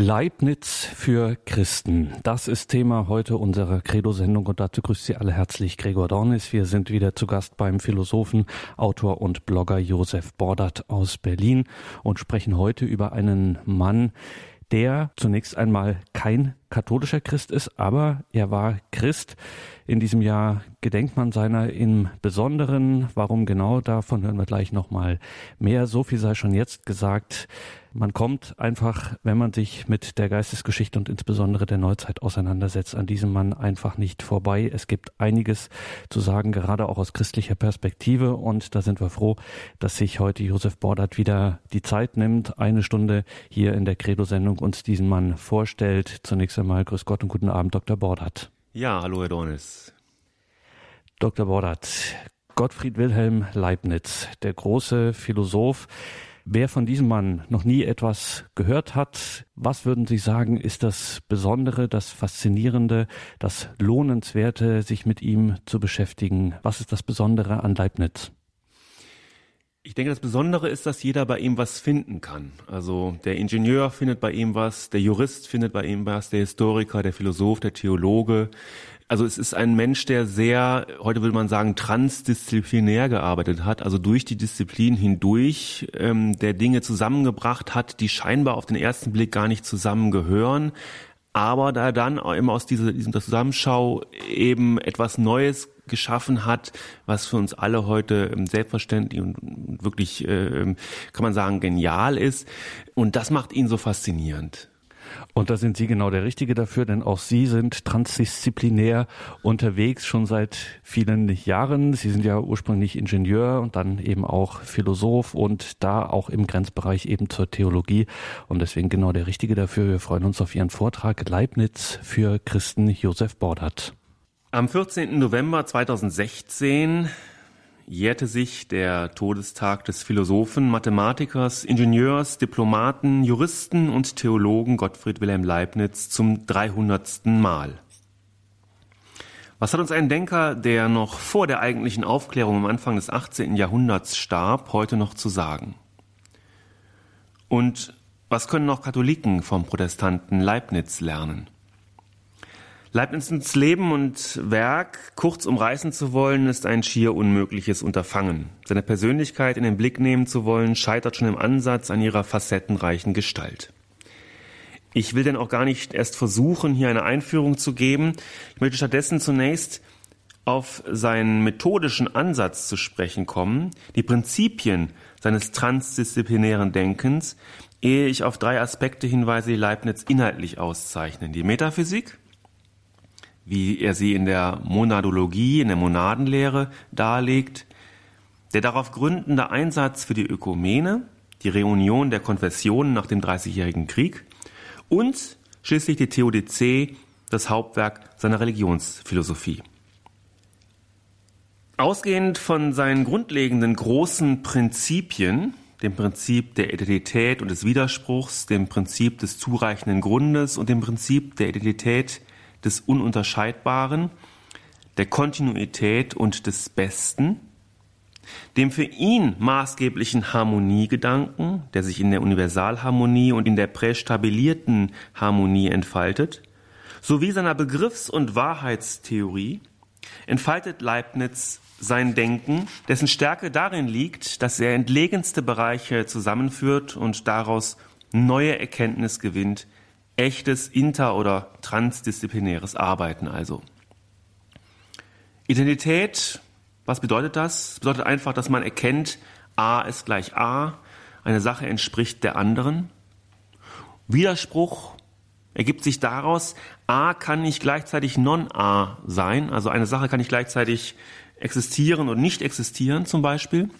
Leibniz für Christen. Das ist Thema heute unserer Credo-Sendung und dazu grüßt Sie alle herzlich Gregor Dornis. Wir sind wieder zu Gast beim Philosophen, Autor und Blogger Josef Bordert aus Berlin und sprechen heute über einen Mann, der zunächst einmal kein katholischer Christ ist, aber er war Christ. In diesem Jahr gedenkt man seiner im Besonderen. Warum genau? Davon hören wir gleich nochmal mehr. So viel sei schon jetzt gesagt. Man kommt einfach, wenn man sich mit der Geistesgeschichte und insbesondere der Neuzeit auseinandersetzt, an diesem Mann einfach nicht vorbei. Es gibt einiges zu sagen, gerade auch aus christlicher Perspektive. Und da sind wir froh, dass sich heute Josef Bordert wieder die Zeit nimmt, eine Stunde hier in der Credo-Sendung uns diesen Mann vorstellt. Zunächst einmal grüß Gott und guten Abend, Dr. Bordert. Ja, hallo Herr Dornis. Dr. Bordert, Gottfried Wilhelm Leibniz, der große Philosoph. Wer von diesem Mann noch nie etwas gehört hat, was würden Sie sagen, ist das Besondere, das Faszinierende, das Lohnenswerte, sich mit ihm zu beschäftigen? Was ist das Besondere an Leibniz? Ich denke, das Besondere ist, dass jeder bei ihm was finden kann. Also der Ingenieur findet bei ihm was, der Jurist findet bei ihm was, der Historiker, der Philosoph, der Theologe. Also es ist ein Mensch, der sehr, heute würde man sagen, transdisziplinär gearbeitet hat, also durch die Disziplin hindurch, ähm, der Dinge zusammengebracht hat, die scheinbar auf den ersten Blick gar nicht zusammengehören, aber da dann immer aus dieser, diesem Zusammenschau eben etwas Neues geschaffen hat, was für uns alle heute ähm, selbstverständlich und wirklich, äh, kann man sagen, genial ist. Und das macht ihn so faszinierend. Und da sind Sie genau der Richtige dafür, denn auch Sie sind transdisziplinär unterwegs schon seit vielen Jahren. Sie sind ja ursprünglich Ingenieur und dann eben auch Philosoph und da auch im Grenzbereich eben zur Theologie. Und deswegen genau der Richtige dafür. Wir freuen uns auf Ihren Vortrag Leibniz für Christen Josef Bordert. Am 14. November 2016 jährte sich der Todestag des Philosophen, Mathematikers, Ingenieurs, Diplomaten, Juristen und Theologen Gottfried Wilhelm Leibniz zum 300. Mal. Was hat uns ein Denker, der noch vor der eigentlichen Aufklärung am Anfang des 18. Jahrhunderts starb, heute noch zu sagen? Und was können noch Katholiken vom Protestanten Leibniz lernen? Leibnizens Leben und Werk kurz umreißen zu wollen, ist ein schier unmögliches Unterfangen. Seine Persönlichkeit in den Blick nehmen zu wollen, scheitert schon im Ansatz an ihrer facettenreichen Gestalt. Ich will denn auch gar nicht erst versuchen, hier eine Einführung zu geben. Ich möchte stattdessen zunächst auf seinen methodischen Ansatz zu sprechen kommen, die Prinzipien seines transdisziplinären Denkens, ehe ich auf drei Aspekte hinweise, die Leibniz inhaltlich auszeichnen. Die Metaphysik, wie er sie in der Monadologie, in der Monadenlehre darlegt, der darauf gründende Einsatz für die Ökumene, die Reunion der Konfessionen nach dem Dreißigjährigen Krieg und schließlich die Theodizee, das Hauptwerk seiner Religionsphilosophie. Ausgehend von seinen grundlegenden großen Prinzipien, dem Prinzip der Identität und des Widerspruchs, dem Prinzip des zureichenden Grundes und dem Prinzip der Identität des Ununterscheidbaren, der Kontinuität und des Besten, dem für ihn maßgeblichen Harmoniegedanken, der sich in der Universalharmonie und in der prästabilierten Harmonie entfaltet, sowie seiner Begriffs- und Wahrheitstheorie, entfaltet Leibniz sein Denken, dessen Stärke darin liegt, dass er entlegenste Bereiche zusammenführt und daraus neue Erkenntnis gewinnt, echtes inter- oder transdisziplinäres Arbeiten also. Identität, was bedeutet das? Das bedeutet einfach, dass man erkennt, A ist gleich A, eine Sache entspricht der anderen. Widerspruch ergibt sich daraus, A kann nicht gleichzeitig Non-A sein, also eine Sache kann nicht gleichzeitig existieren und nicht existieren zum Beispiel.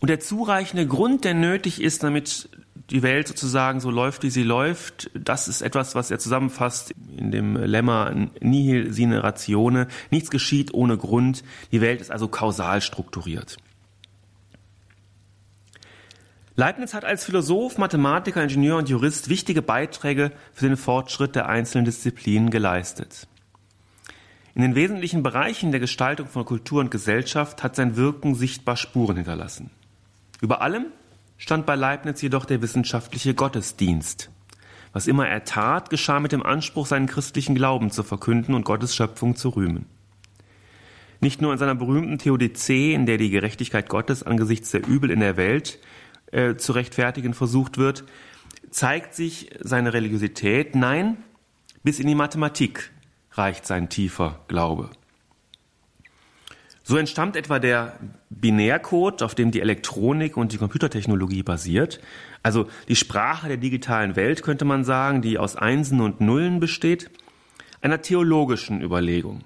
Und der zureichende Grund, der nötig ist, damit die Welt sozusagen so läuft, wie sie läuft, das ist etwas, was er zusammenfasst in dem Lemma Nihil sine ratione. Nichts geschieht ohne Grund. Die Welt ist also kausal strukturiert. Leibniz hat als Philosoph, Mathematiker, Ingenieur und Jurist wichtige Beiträge für den Fortschritt der einzelnen Disziplinen geleistet. In den wesentlichen Bereichen der Gestaltung von Kultur und Gesellschaft hat sein Wirken sichtbar Spuren hinterlassen. Über allem stand bei Leibniz jedoch der wissenschaftliche Gottesdienst, Was immer er tat, geschah mit dem Anspruch, seinen christlichen Glauben zu verkünden und Gottes Schöpfung zu rühmen. Nicht nur in seiner berühmten Theodizee, in der die Gerechtigkeit Gottes angesichts der Übel in der Welt äh, zu rechtfertigen versucht wird, zeigt sich seine Religiosität. Nein, bis in die Mathematik reicht sein tiefer Glaube. So entstammt etwa der Binärcode, auf dem die Elektronik und die Computertechnologie basiert, also die Sprache der digitalen Welt könnte man sagen, die aus Einsen und Nullen besteht, einer theologischen Überlegung.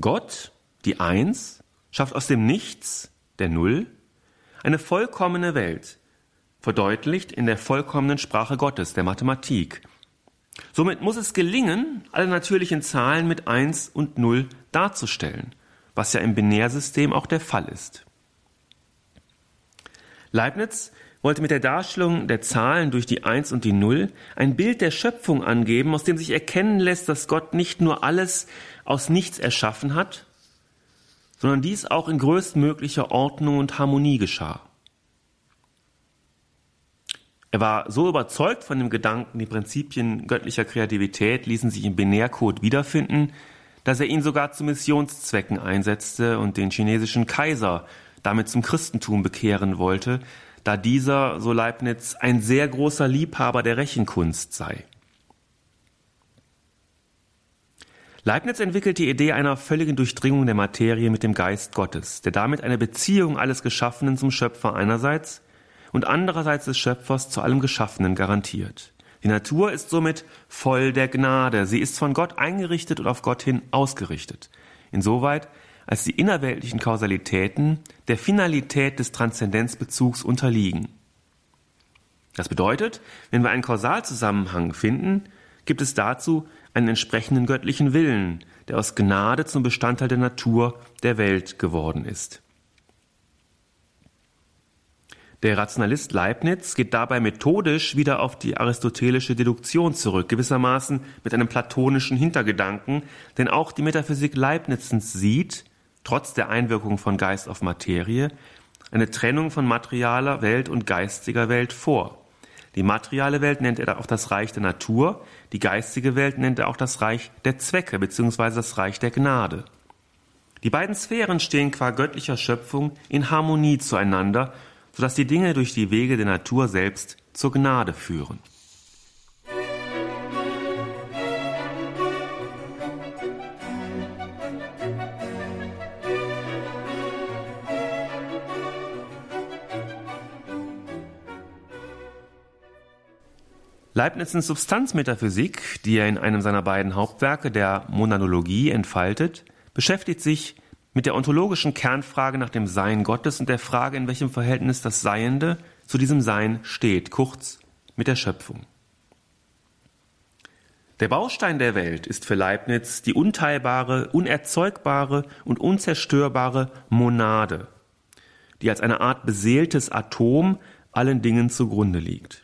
Gott, die Eins, schafft aus dem Nichts, der Null, eine vollkommene Welt, verdeutlicht in der vollkommenen Sprache Gottes, der Mathematik. Somit muss es gelingen, alle natürlichen Zahlen mit Eins und Null darzustellen, was ja im Binärsystem auch der Fall ist. Leibniz wollte mit der Darstellung der Zahlen durch die Eins und die Null ein Bild der Schöpfung angeben, aus dem sich erkennen lässt, dass Gott nicht nur alles aus nichts erschaffen hat, sondern dies auch in größtmöglicher Ordnung und Harmonie geschah. Er war so überzeugt von dem Gedanken, die Prinzipien göttlicher Kreativität ließen sich im Binärcode wiederfinden, dass er ihn sogar zu Missionszwecken einsetzte und den chinesischen Kaiser damit zum Christentum bekehren wollte, da dieser, so Leibniz, ein sehr großer Liebhaber der Rechenkunst sei. Leibniz entwickelt die Idee einer völligen Durchdringung der Materie mit dem Geist Gottes, der damit eine Beziehung alles Geschaffenen zum Schöpfer einerseits und andererseits des Schöpfers zu allem Geschaffenen garantiert. Die Natur ist somit voll der Gnade. Sie ist von Gott eingerichtet und auf Gott hin ausgerichtet. Insoweit, als die innerweltlichen Kausalitäten der Finalität des Transzendenzbezugs unterliegen. Das bedeutet, wenn wir einen Kausalzusammenhang finden, gibt es dazu einen entsprechenden göttlichen Willen, der aus Gnade zum Bestandteil der Natur der Welt geworden ist. Der Rationalist Leibniz geht dabei methodisch wieder auf die aristotelische Deduktion zurück, gewissermaßen mit einem platonischen Hintergedanken, denn auch die Metaphysik Leibnizens sieht, trotz der Einwirkung von Geist auf Materie, eine Trennung von materialer Welt und geistiger Welt vor. Die materiale Welt nennt er auch das Reich der Natur, die geistige Welt nennt er auch das Reich der Zwecke bzw. das Reich der Gnade. Die beiden Sphären stehen qua göttlicher Schöpfung in Harmonie zueinander sodass die Dinge durch die Wege der Natur selbst zur Gnade führen. Leibnizens Substanzmetaphysik, die er in einem seiner beiden Hauptwerke der Monanologie entfaltet, beschäftigt sich mit der ontologischen Kernfrage nach dem Sein Gottes und der Frage, in welchem Verhältnis das Seiende zu diesem Sein steht, kurz mit der Schöpfung. Der Baustein der Welt ist für Leibniz die unteilbare, unerzeugbare und unzerstörbare Monade, die als eine Art beseeltes Atom allen Dingen zugrunde liegt.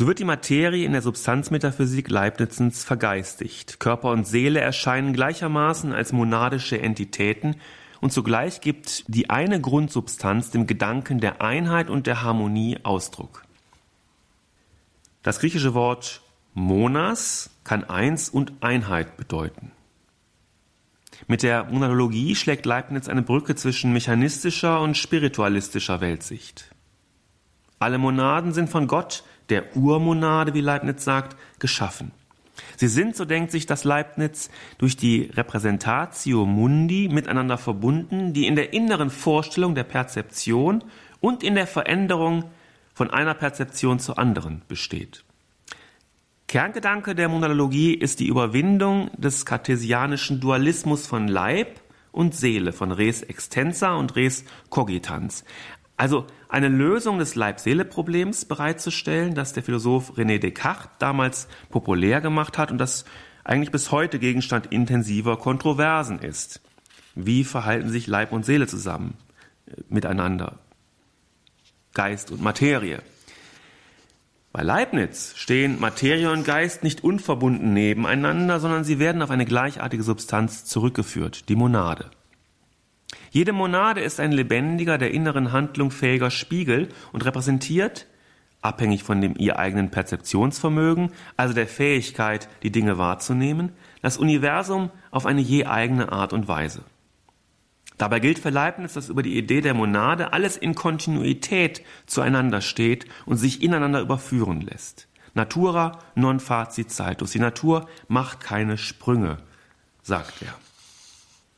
So wird die Materie in der Substanzmetaphysik Leibnizens vergeistigt. Körper und Seele erscheinen gleichermaßen als monadische Entitäten und zugleich gibt die eine Grundsubstanz dem Gedanken der Einheit und der Harmonie Ausdruck. Das griechische Wort Monas kann Eins und Einheit bedeuten. Mit der Monadologie schlägt Leibniz eine Brücke zwischen mechanistischer und spiritualistischer Weltsicht. Alle Monaden sind von Gott der Urmonade, wie Leibniz sagt, geschaffen. Sie sind, so denkt sich das Leibniz, durch die Repräsentatio Mundi miteinander verbunden, die in der inneren Vorstellung der Perzeption und in der Veränderung von einer Perzeption zur anderen besteht. Kerngedanke der Monologie ist die Überwindung des kartesianischen Dualismus von Leib und Seele, von res extensa und res cogitans. Also eine Lösung des Leib-Seele-Problems bereitzustellen, das der Philosoph René Descartes damals populär gemacht hat und das eigentlich bis heute Gegenstand intensiver Kontroversen ist. Wie verhalten sich Leib und Seele zusammen äh, miteinander? Geist und Materie. Bei Leibniz stehen Materie und Geist nicht unverbunden nebeneinander, sondern sie werden auf eine gleichartige Substanz zurückgeführt, die Monade. Jede Monade ist ein lebendiger, der inneren Handlung fähiger Spiegel und repräsentiert abhängig von dem ihr eigenen Perzeptionsvermögen, also der Fähigkeit, die Dinge wahrzunehmen, das Universum auf eine je eigene Art und Weise. Dabei gilt für Leibniz, dass über die Idee der Monade alles in Kontinuität zueinander steht und sich ineinander überführen lässt. Natura non facit saltus. Die Natur macht keine Sprünge, sagt er.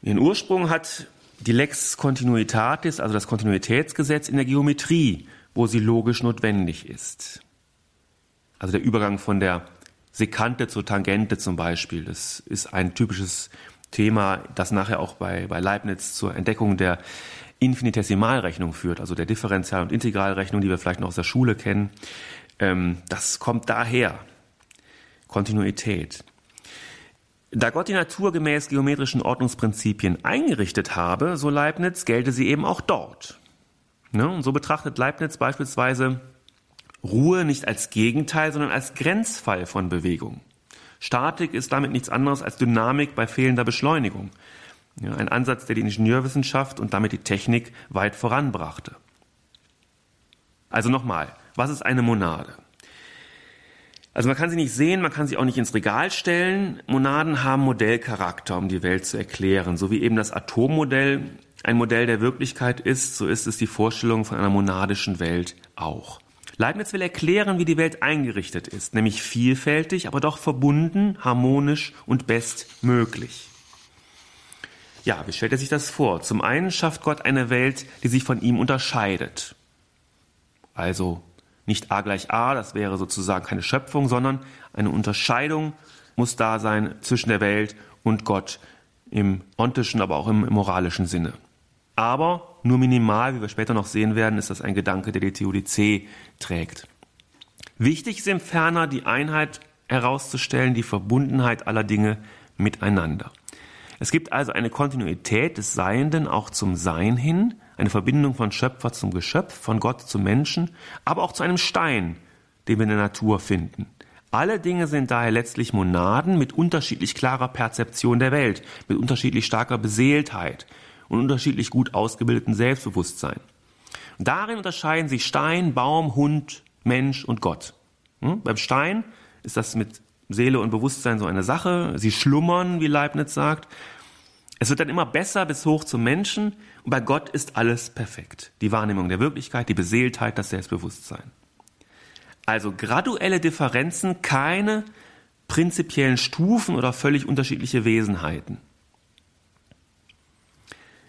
Ihren Ursprung hat die Lex Continuitatis, also das Kontinuitätsgesetz in der Geometrie, wo sie logisch notwendig ist. Also der Übergang von der Sekante zur Tangente zum Beispiel, das ist ein typisches Thema, das nachher auch bei, bei Leibniz zur Entdeckung der Infinitesimalrechnung führt, also der Differential- und Integralrechnung, die wir vielleicht noch aus der Schule kennen. Ähm, das kommt daher. Kontinuität. Da Gott die Natur gemäß geometrischen Ordnungsprinzipien eingerichtet habe, so Leibniz, gelte sie eben auch dort. Ne? Und so betrachtet Leibniz beispielsweise Ruhe nicht als Gegenteil, sondern als Grenzfall von Bewegung. Statik ist damit nichts anderes als Dynamik bei fehlender Beschleunigung. Ja, ein Ansatz, der die Ingenieurwissenschaft und damit die Technik weit voranbrachte. Also nochmal, was ist eine Monade? Also man kann sie nicht sehen, man kann sie auch nicht ins Regal stellen. Monaden haben Modellcharakter, um die Welt zu erklären. So wie eben das Atommodell ein Modell der Wirklichkeit ist, so ist es die Vorstellung von einer monadischen Welt auch. Leibniz will erklären, wie die Welt eingerichtet ist, nämlich vielfältig, aber doch verbunden, harmonisch und bestmöglich. Ja, wie stellt er sich das vor? Zum einen schafft Gott eine Welt, die sich von ihm unterscheidet. Also nicht A gleich A, das wäre sozusagen keine Schöpfung, sondern eine Unterscheidung muss da sein zwischen der Welt und Gott im ontischen, aber auch im moralischen Sinne. Aber nur minimal, wie wir später noch sehen werden, ist das ein Gedanke, der die Theodizee trägt. Wichtig ist im Ferner die Einheit herauszustellen, die Verbundenheit aller Dinge miteinander. Es gibt also eine Kontinuität des Seienden auch zum Sein hin, eine Verbindung von Schöpfer zum Geschöpf, von Gott zum Menschen, aber auch zu einem Stein, den wir in der Natur finden. Alle Dinge sind daher letztlich Monaden mit unterschiedlich klarer Perzeption der Welt, mit unterschiedlich starker Beseeltheit und unterschiedlich gut ausgebildeten Selbstbewusstsein. Und darin unterscheiden sich Stein, Baum, Hund, Mensch und Gott. Hm? Beim Stein ist das mit Seele und Bewusstsein so eine Sache. Sie schlummern, wie Leibniz sagt. Es wird dann immer besser bis hoch zum Menschen und bei Gott ist alles perfekt. Die Wahrnehmung der Wirklichkeit, die Beseeltheit, das Selbstbewusstsein. Also graduelle Differenzen, keine prinzipiellen Stufen oder völlig unterschiedliche Wesenheiten.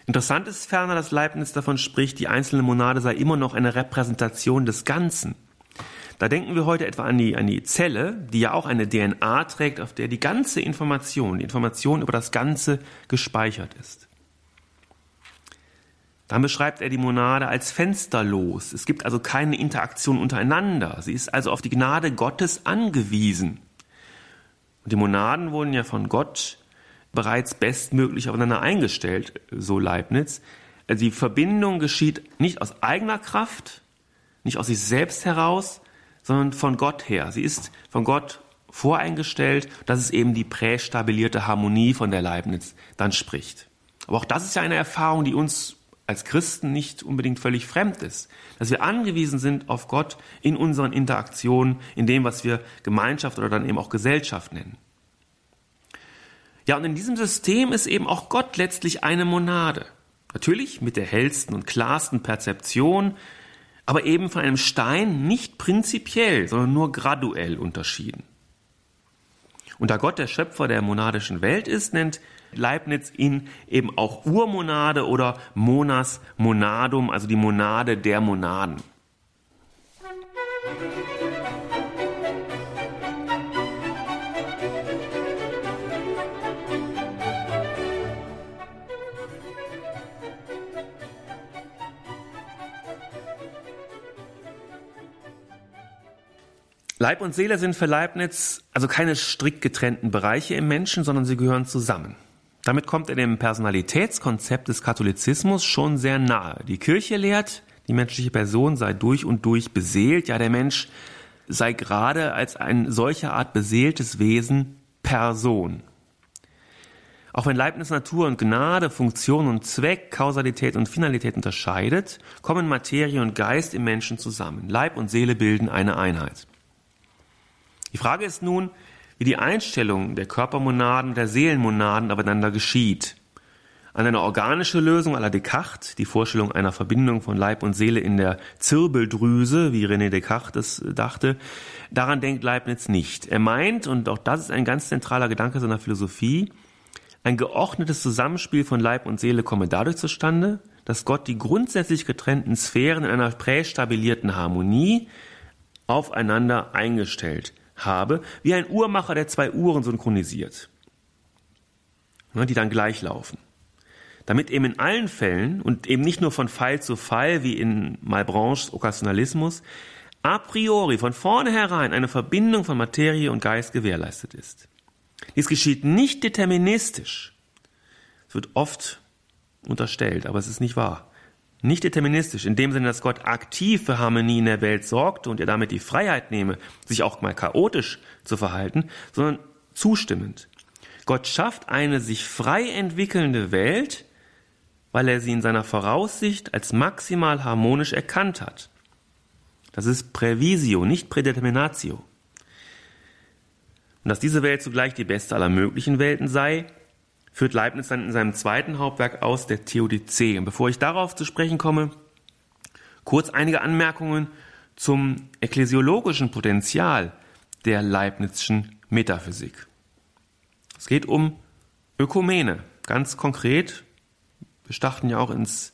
Interessant ist ferner, dass Leibniz davon spricht, die einzelne Monade sei immer noch eine Repräsentation des Ganzen. Da denken wir heute etwa an die, an die Zelle, die ja auch eine DNA trägt, auf der die ganze Information, die Information über das Ganze gespeichert ist. Dann beschreibt er die Monade als fensterlos. Es gibt also keine Interaktion untereinander. Sie ist also auf die Gnade Gottes angewiesen. Und die Monaden wurden ja von Gott bereits bestmöglich aufeinander eingestellt, so Leibniz. Die Verbindung geschieht nicht aus eigener Kraft, nicht aus sich selbst heraus, sondern von Gott her. Sie ist von Gott voreingestellt. Das ist eben die prästabilierte Harmonie, von der Leibniz dann spricht. Aber auch das ist ja eine Erfahrung, die uns als Christen nicht unbedingt völlig fremd ist. Dass wir angewiesen sind auf Gott in unseren Interaktionen, in dem, was wir Gemeinschaft oder dann eben auch Gesellschaft nennen. Ja, und in diesem System ist eben auch Gott letztlich eine Monade. Natürlich mit der hellsten und klarsten Perzeption, aber eben von einem Stein nicht prinzipiell, sondern nur graduell unterschieden. Und da Gott der Schöpfer der monadischen Welt ist, nennt Leibniz ihn eben auch Urmonade oder Monas Monadum, also die Monade der Monaden. Leib und Seele sind für Leibniz also keine strikt getrennten Bereiche im Menschen, sondern sie gehören zusammen. Damit kommt er dem Personalitätskonzept des Katholizismus schon sehr nahe. Die Kirche lehrt, die menschliche Person sei durch und durch beseelt, ja der Mensch sei gerade als ein solcher Art beseeltes Wesen Person. Auch wenn Leibniz Natur und Gnade, Funktion und Zweck, Kausalität und Finalität unterscheidet, kommen Materie und Geist im Menschen zusammen. Leib und Seele bilden eine Einheit. Die Frage ist nun, wie die Einstellung der Körpermonaden, der Seelenmonaden aufeinander geschieht. An eine organische Lösung à la Descartes, die Vorstellung einer Verbindung von Leib und Seele in der Zirbeldrüse, wie René Descartes es dachte, daran denkt Leibniz nicht. Er meint, und auch das ist ein ganz zentraler Gedanke seiner Philosophie, ein geordnetes Zusammenspiel von Leib und Seele komme dadurch zustande, dass Gott die grundsätzlich getrennten Sphären in einer prästabilierten Harmonie aufeinander eingestellt habe, wie ein Uhrmacher, der zwei Uhren synchronisiert, ne, die dann gleich laufen. Damit eben in allen Fällen und eben nicht nur von Fall zu Fall wie in Malbranches Okkasionalismus a priori von vornherein eine Verbindung von Materie und Geist gewährleistet ist. Dies geschieht nicht deterministisch. Es wird oft unterstellt, aber es ist nicht wahr. Nicht deterministisch, in dem Sinne, dass Gott aktiv für Harmonie in der Welt sorgte und er damit die Freiheit nehme, sich auch mal chaotisch zu verhalten, sondern zustimmend. Gott schafft eine sich frei entwickelnde Welt, weil er sie in seiner Voraussicht als maximal harmonisch erkannt hat. Das ist Prävisio, nicht Prädeterminatio und dass diese Welt zugleich die beste aller möglichen Welten sei, führt Leibniz dann in seinem zweiten Hauptwerk aus, der Theodizee. Und bevor ich darauf zu sprechen komme, kurz einige Anmerkungen zum ekklesiologischen Potenzial der Leibnizischen Metaphysik. Es geht um Ökumene, ganz konkret. Wir starten ja auch ins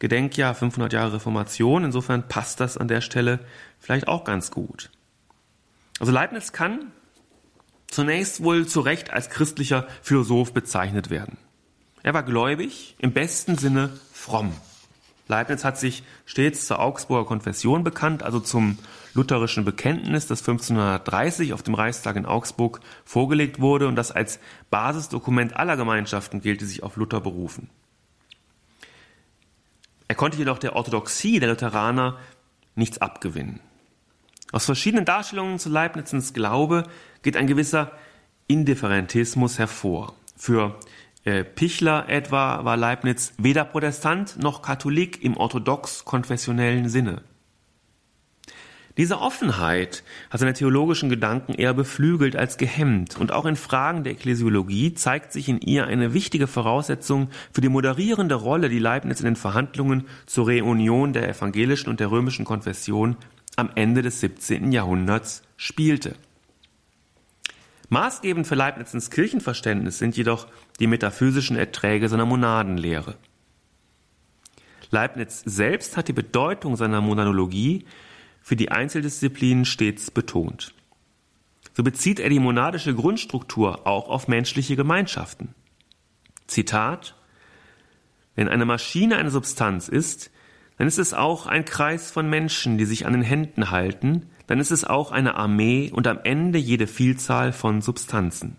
Gedenkjahr 500 Jahre Reformation, insofern passt das an der Stelle vielleicht auch ganz gut. Also Leibniz kann zunächst wohl zu Recht als christlicher Philosoph bezeichnet werden. Er war gläubig, im besten Sinne fromm. Leibniz hat sich stets zur Augsburger Konfession bekannt, also zum lutherischen Bekenntnis, das 1530 auf dem Reichstag in Augsburg vorgelegt wurde und das als Basisdokument aller Gemeinschaften gilt, die sich auf Luther berufen. Er konnte jedoch der Orthodoxie der Lutheraner nichts abgewinnen. Aus verschiedenen Darstellungen zu Leibnizens Glaube geht ein gewisser Indifferentismus hervor. Für äh, Pichler etwa war Leibniz weder Protestant noch Katholik im orthodox-konfessionellen Sinne. Diese Offenheit hat seine theologischen Gedanken eher beflügelt als gehemmt, und auch in Fragen der Ekklesiologie zeigt sich in ihr eine wichtige Voraussetzung für die moderierende Rolle, die Leibniz in den Verhandlungen zur Reunion der evangelischen und der römischen Konfession am Ende des 17. Jahrhunderts spielte. Maßgebend für Leibnizens Kirchenverständnis sind jedoch die metaphysischen Erträge seiner Monadenlehre. Leibniz selbst hat die Bedeutung seiner Monanologie für die Einzeldisziplinen stets betont. So bezieht er die monadische Grundstruktur auch auf menschliche Gemeinschaften. Zitat Wenn eine Maschine eine Substanz ist, dann ist es auch ein Kreis von Menschen, die sich an den Händen halten, dann ist es auch eine Armee und am Ende jede Vielzahl von Substanzen.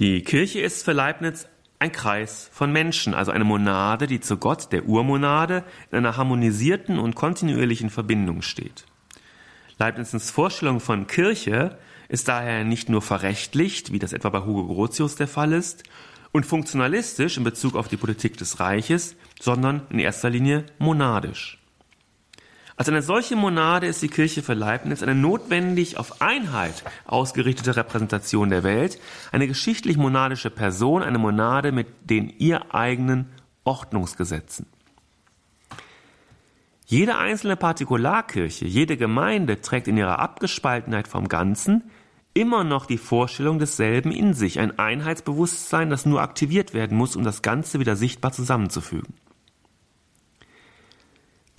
Die Kirche ist für Leibniz ein Kreis von Menschen, also eine Monade, die zu Gott, der Urmonade, in einer harmonisierten und kontinuierlichen Verbindung steht. Leibnizens Vorstellung von Kirche ist daher nicht nur verrechtlicht, wie das etwa bei Hugo Grotius der Fall ist, und funktionalistisch in Bezug auf die Politik des Reiches, sondern in erster Linie monadisch. Als eine solche Monade ist die Kirche für Leibniz eine notwendig auf Einheit ausgerichtete Repräsentation der Welt, eine geschichtlich monadische Person, eine Monade mit den ihr eigenen Ordnungsgesetzen. Jede einzelne Partikularkirche, jede Gemeinde trägt in ihrer Abgespaltenheit vom Ganzen immer noch die Vorstellung desselben in sich, ein Einheitsbewusstsein, das nur aktiviert werden muss, um das Ganze wieder sichtbar zusammenzufügen.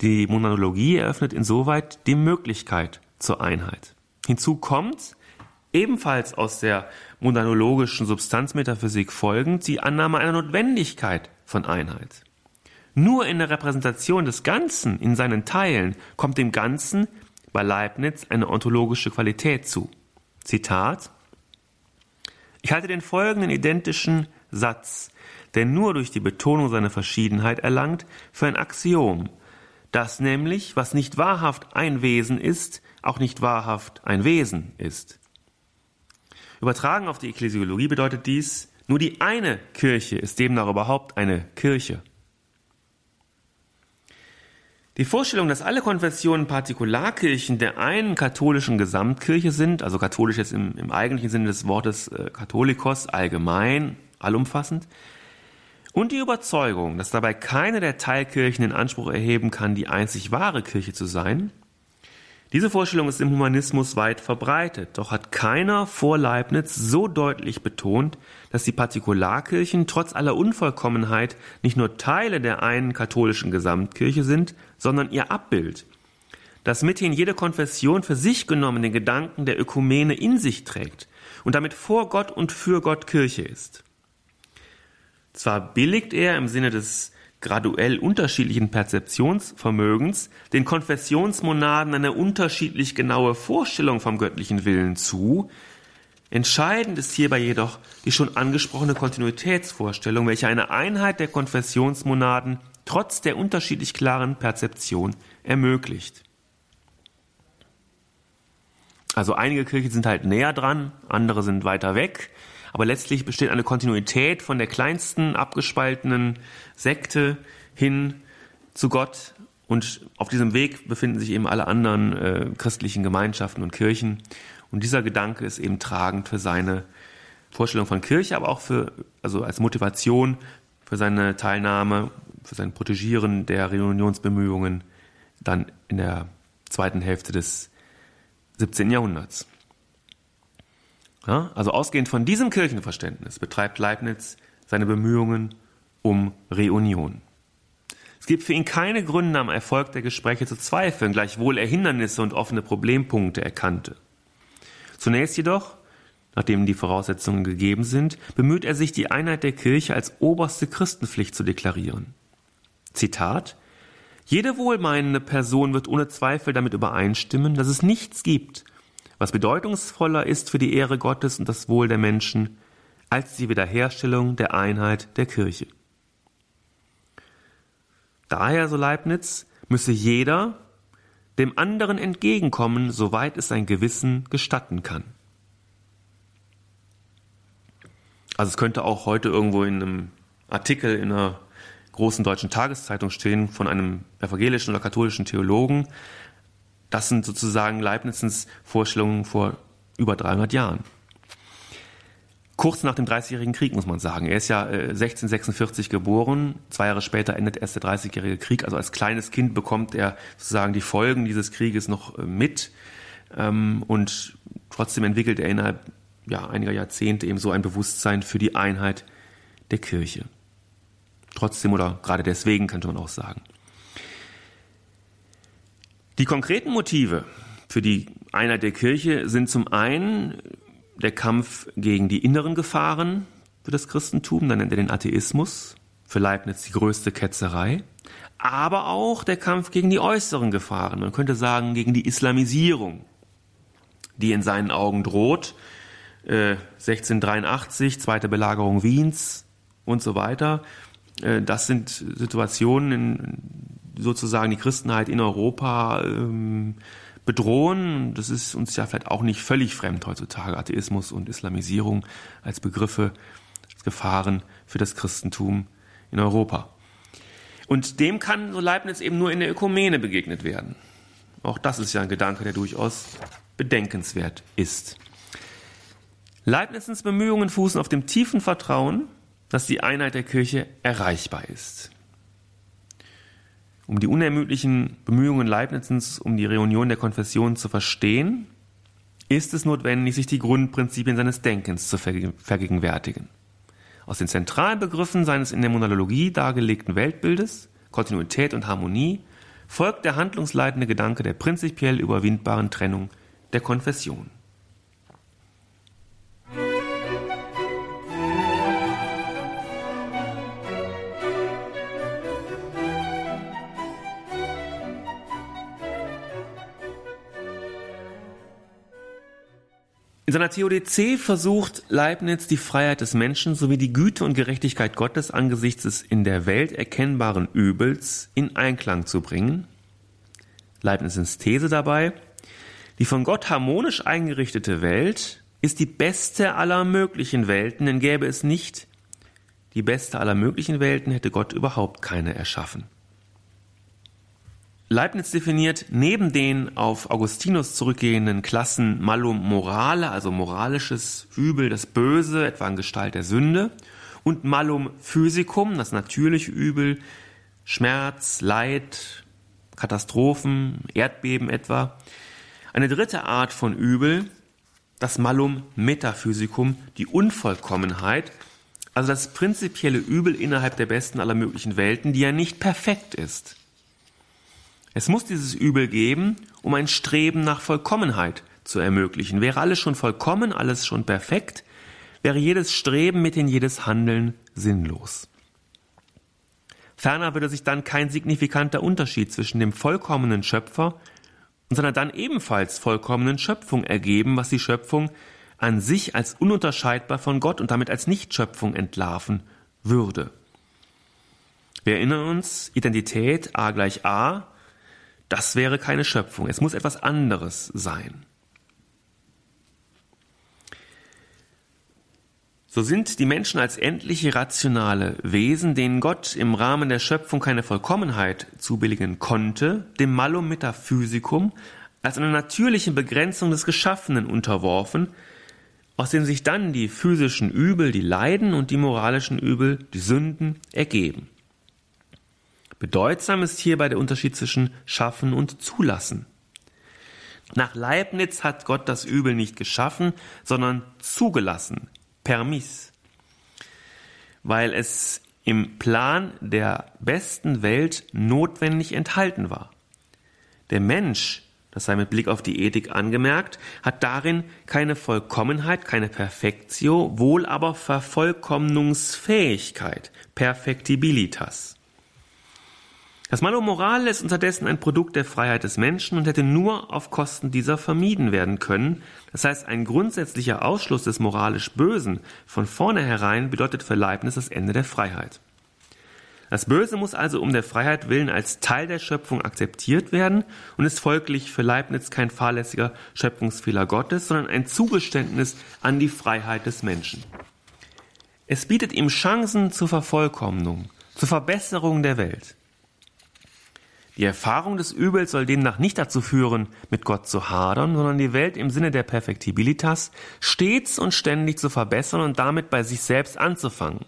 Die Monologie eröffnet insoweit die Möglichkeit zur Einheit. Hinzu kommt, ebenfalls aus der monologischen Substanzmetaphysik folgend, die Annahme einer Notwendigkeit von Einheit. Nur in der Repräsentation des Ganzen in seinen Teilen kommt dem Ganzen bei Leibniz eine ontologische Qualität zu. Zitat Ich halte den folgenden identischen Satz, der nur durch die Betonung seiner Verschiedenheit erlangt, für ein Axiom, dass nämlich, was nicht wahrhaft ein Wesen ist, auch nicht wahrhaft ein Wesen ist. Übertragen auf die Ekklesiologie bedeutet dies, nur die eine Kirche ist demnach überhaupt eine Kirche. Die Vorstellung, dass alle Konfessionen Partikularkirchen der einen katholischen Gesamtkirche sind, also katholisch jetzt im, im eigentlichen Sinne des Wortes äh, Katholikos, allgemein, allumfassend, und die Überzeugung, dass dabei keine der Teilkirchen in Anspruch erheben kann, die einzig wahre Kirche zu sein, diese Vorstellung ist im Humanismus weit verbreitet, doch hat keiner vor Leibniz so deutlich betont, dass die Partikularkirchen trotz aller Unvollkommenheit nicht nur Teile der einen katholischen Gesamtkirche sind, sondern ihr Abbild, dass mithin jede Konfession für sich genommen den Gedanken der Ökumene in sich trägt und damit vor Gott und für Gott Kirche ist. Zwar billigt er im Sinne des graduell unterschiedlichen Perzeptionsvermögens den Konfessionsmonaden eine unterschiedlich genaue Vorstellung vom göttlichen Willen zu. Entscheidend ist hierbei jedoch die schon angesprochene Kontinuitätsvorstellung, welche eine Einheit der Konfessionsmonaden trotz der unterschiedlich klaren Perzeption ermöglicht. Also einige Kirchen sind halt näher dran, andere sind weiter weg aber letztlich besteht eine Kontinuität von der kleinsten abgespaltenen Sekte hin zu Gott und auf diesem Weg befinden sich eben alle anderen äh, christlichen Gemeinschaften und Kirchen und dieser Gedanke ist eben tragend für seine Vorstellung von Kirche, aber auch für also als Motivation für seine Teilnahme, für sein Protegieren der Reunionsbemühungen dann in der zweiten Hälfte des 17. Jahrhunderts. Ja, also ausgehend von diesem Kirchenverständnis betreibt Leibniz seine Bemühungen um Reunion. Es gibt für ihn keine Gründe am Erfolg der Gespräche zu zweifeln, gleichwohl er Hindernisse und offene Problempunkte erkannte. Zunächst jedoch, nachdem die Voraussetzungen gegeben sind, bemüht er sich, die Einheit der Kirche als oberste Christenpflicht zu deklarieren. Zitat Jede wohlmeinende Person wird ohne Zweifel damit übereinstimmen, dass es nichts gibt, was bedeutungsvoller ist für die Ehre Gottes und das Wohl der Menschen als die Wiederherstellung der Einheit der Kirche. Daher, so Leibniz, müsse jeder dem anderen entgegenkommen, soweit es sein Gewissen gestatten kann. Also es könnte auch heute irgendwo in einem Artikel in einer großen deutschen Tageszeitung stehen von einem evangelischen oder katholischen Theologen, das sind sozusagen Leibnizens Vorstellungen vor über 300 Jahren. Kurz nach dem Dreißigjährigen Krieg muss man sagen. Er ist ja 1646 äh, geboren. Zwei Jahre später endet erst der Dreißigjährige Krieg. Also als kleines Kind bekommt er sozusagen die Folgen dieses Krieges noch äh, mit. Ähm, und trotzdem entwickelt er innerhalb ja, einiger Jahrzehnte eben so ein Bewusstsein für die Einheit der Kirche. Trotzdem oder gerade deswegen könnte man auch sagen. Die konkreten Motive für die Einheit der Kirche sind zum einen der Kampf gegen die inneren Gefahren für das Christentum, dann nennt er den Atheismus, für Leibniz die größte Ketzerei, aber auch der Kampf gegen die äußeren Gefahren, man könnte sagen gegen die Islamisierung, die in seinen Augen droht, äh, 1683, zweite Belagerung Wiens und so weiter. Äh, das sind Situationen, in sozusagen die Christenheit in Europa ähm, bedrohen. Das ist uns ja vielleicht auch nicht völlig fremd heutzutage, Atheismus und Islamisierung als Begriffe, als Gefahren für das Christentum in Europa. Und dem kann so Leibniz eben nur in der Ökumene begegnet werden. Auch das ist ja ein Gedanke, der durchaus bedenkenswert ist. Leibnizens Bemühungen fußen auf dem tiefen Vertrauen, dass die Einheit der Kirche erreichbar ist. Um die unermüdlichen Bemühungen Leibnizens um die Reunion der Konfession zu verstehen, ist es notwendig, sich die Grundprinzipien seines Denkens zu vergegenwärtigen. Aus den zentralen Begriffen seines in der Monologie dargelegten Weltbildes, Kontinuität und Harmonie, folgt der handlungsleitende Gedanke der prinzipiell überwindbaren Trennung der Konfession. In seiner Theodizee versucht Leibniz die Freiheit des Menschen sowie die Güte und Gerechtigkeit Gottes angesichts des in der Welt erkennbaren Übels in Einklang zu bringen. Leibnizens These dabei, die von Gott harmonisch eingerichtete Welt ist die beste aller möglichen Welten, denn gäbe es nicht die beste aller möglichen Welten, hätte Gott überhaupt keine erschaffen. Leibniz definiert neben den auf Augustinus zurückgehenden Klassen Malum Morale, also moralisches Übel, das Böse, etwa in Gestalt der Sünde, und Malum Physicum, das natürliche Übel, Schmerz, Leid, Katastrophen, Erdbeben etwa. Eine dritte Art von Übel, das Malum Metaphysicum, die Unvollkommenheit, also das prinzipielle Übel innerhalb der besten aller möglichen Welten, die ja nicht perfekt ist. Es muss dieses Übel geben, um ein Streben nach Vollkommenheit zu ermöglichen. Wäre alles schon vollkommen, alles schon perfekt, wäre jedes Streben mit in jedes Handeln sinnlos. Ferner würde sich dann kein signifikanter Unterschied zwischen dem vollkommenen Schöpfer und seiner dann ebenfalls vollkommenen Schöpfung ergeben, was die Schöpfung an sich als ununterscheidbar von Gott und damit als Nichtschöpfung entlarven würde. Wir erinnern uns, Identität A gleich A, das wäre keine Schöpfung. Es muss etwas anderes sein. So sind die Menschen als endliche rationale Wesen, denen Gott im Rahmen der Schöpfung keine Vollkommenheit zubilligen konnte, dem Malum Metaphysicum als einer natürlichen Begrenzung des Geschaffenen unterworfen, aus denen sich dann die physischen Übel, die Leiden und die moralischen Übel, die Sünden ergeben. Bedeutsam ist hierbei der Unterschied zwischen Schaffen und Zulassen. Nach Leibniz hat Gott das Übel nicht geschaffen, sondern zugelassen, permis, weil es im Plan der besten Welt notwendig enthalten war. Der Mensch, das sei mit Blick auf die Ethik angemerkt, hat darin keine Vollkommenheit, keine Perfektio, wohl aber Vervollkommnungsfähigkeit, Perfektibilitas. Das Malo Morale ist unterdessen ein Produkt der Freiheit des Menschen und hätte nur auf Kosten dieser vermieden werden können. Das heißt, ein grundsätzlicher Ausschluss des moralisch Bösen von vornherein bedeutet für Leibniz das Ende der Freiheit. Das Böse muss also um der Freiheit willen als Teil der Schöpfung akzeptiert werden und ist folglich für Leibniz kein fahrlässiger Schöpfungsfehler Gottes, sondern ein Zugeständnis an die Freiheit des Menschen. Es bietet ihm Chancen zur Vervollkommnung, zur Verbesserung der Welt. Die Erfahrung des Übels soll demnach nicht dazu führen, mit Gott zu hadern, sondern die Welt im Sinne der Perfektibilitas stets und ständig zu verbessern und damit bei sich selbst anzufangen.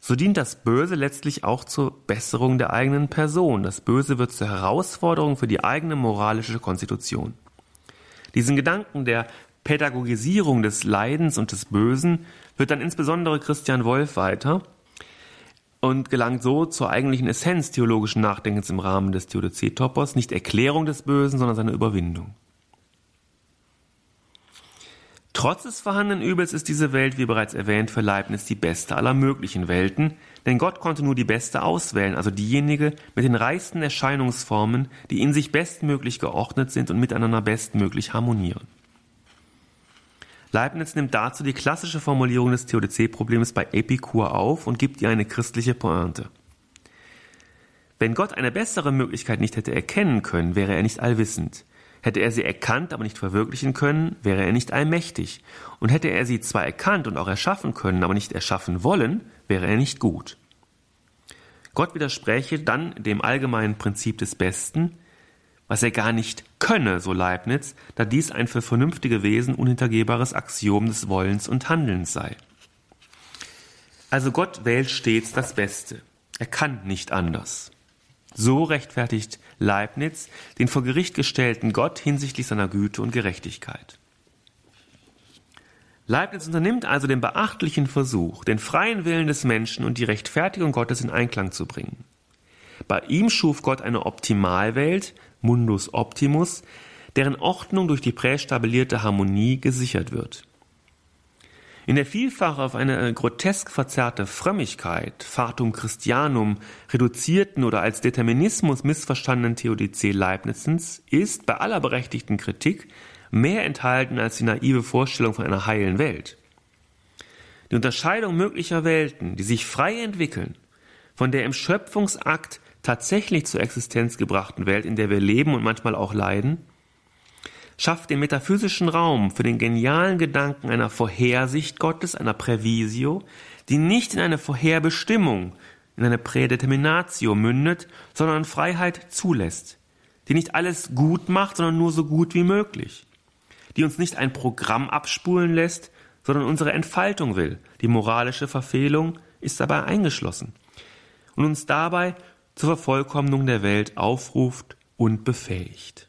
So dient das Böse letztlich auch zur Besserung der eigenen Person. Das Böse wird zur Herausforderung für die eigene moralische Konstitution. Diesen Gedanken der Pädagogisierung des Leidens und des Bösen wird dann insbesondere Christian Wolff weiter und gelangt so zur eigentlichen Essenz theologischen Nachdenkens im Rahmen des Theodizee-Topos, nicht Erklärung des Bösen, sondern seine Überwindung. Trotz des vorhandenen Übels ist diese Welt, wie bereits erwähnt, für Leibniz die beste aller möglichen Welten, denn Gott konnte nur die beste auswählen, also diejenige mit den reichsten Erscheinungsformen, die in sich bestmöglich geordnet sind und miteinander bestmöglich harmonieren. Leibniz nimmt dazu die klassische Formulierung des Theodizee-Problems bei Epikur auf und gibt ihr eine christliche Pointe. Wenn Gott eine bessere Möglichkeit nicht hätte erkennen können, wäre er nicht allwissend. Hätte er sie erkannt, aber nicht verwirklichen können, wäre er nicht allmächtig. Und hätte er sie zwar erkannt und auch erschaffen können, aber nicht erschaffen wollen, wäre er nicht gut. Gott widerspräche dann dem allgemeinen Prinzip des Besten, was er gar nicht könne, so Leibniz, da dies ein für vernünftige Wesen unhintergehbares Axiom des Wollens und Handelns sei. Also Gott wählt stets das Beste. Er kann nicht anders. So rechtfertigt Leibniz den vor Gericht gestellten Gott hinsichtlich seiner Güte und Gerechtigkeit. Leibniz unternimmt also den beachtlichen Versuch, den freien Willen des Menschen und die Rechtfertigung Gottes in Einklang zu bringen. Bei ihm schuf Gott eine Optimalwelt, Mundus Optimus, deren Ordnung durch die prästabilierte Harmonie gesichert wird. In der vielfach auf eine grotesk verzerrte Frömmigkeit, Fatum Christianum, reduzierten oder als Determinismus missverstandenen Theodizee Leibnizens ist bei aller berechtigten Kritik mehr enthalten als die naive Vorstellung von einer heilen Welt. Die Unterscheidung möglicher Welten, die sich frei entwickeln, von der im Schöpfungsakt tatsächlich zur Existenz gebrachten Welt, in der wir leben und manchmal auch leiden, schafft den metaphysischen Raum für den genialen Gedanken einer Vorhersicht Gottes, einer Prävisio, die nicht in eine Vorherbestimmung, in eine Prädeterminatio mündet, sondern Freiheit zulässt, die nicht alles gut macht, sondern nur so gut wie möglich, die uns nicht ein Programm abspulen lässt, sondern unsere Entfaltung will. Die moralische Verfehlung ist dabei eingeschlossen und uns dabei zur Vervollkommnung der Welt aufruft und befähigt.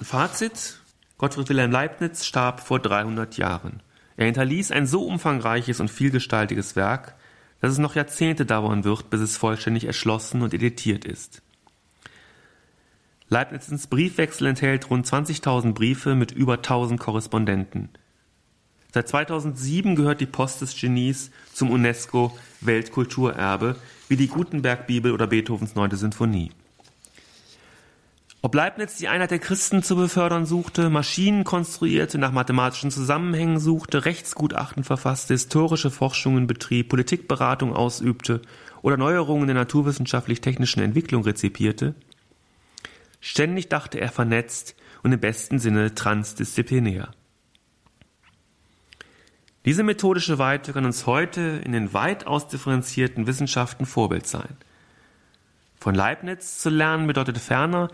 Fazit. Gottfried Wilhelm Leibniz starb vor 300 Jahren. Er hinterließ ein so umfangreiches und vielgestaltiges Werk, dass es noch Jahrzehnte dauern wird, bis es vollständig erschlossen und editiert ist. Leibnizens Briefwechsel enthält rund 20.000 Briefe mit über 1000 Korrespondenten. Seit 2007 gehört die Post des Genies zum UNESCO Weltkulturerbe, wie die Gutenberg-Bibel oder Beethovens Neunte Sinfonie. Ob Leibniz die Einheit der Christen zu befördern suchte, Maschinen konstruierte, nach mathematischen Zusammenhängen suchte, Rechtsgutachten verfasste, historische Forschungen betrieb, Politikberatung ausübte oder Neuerungen der naturwissenschaftlich-technischen Entwicklung rezipierte, ständig dachte er vernetzt und im besten Sinne transdisziplinär. Diese methodische Weite kann uns heute in den weit ausdifferenzierten Wissenschaften Vorbild sein. Von Leibniz zu lernen bedeutet ferner,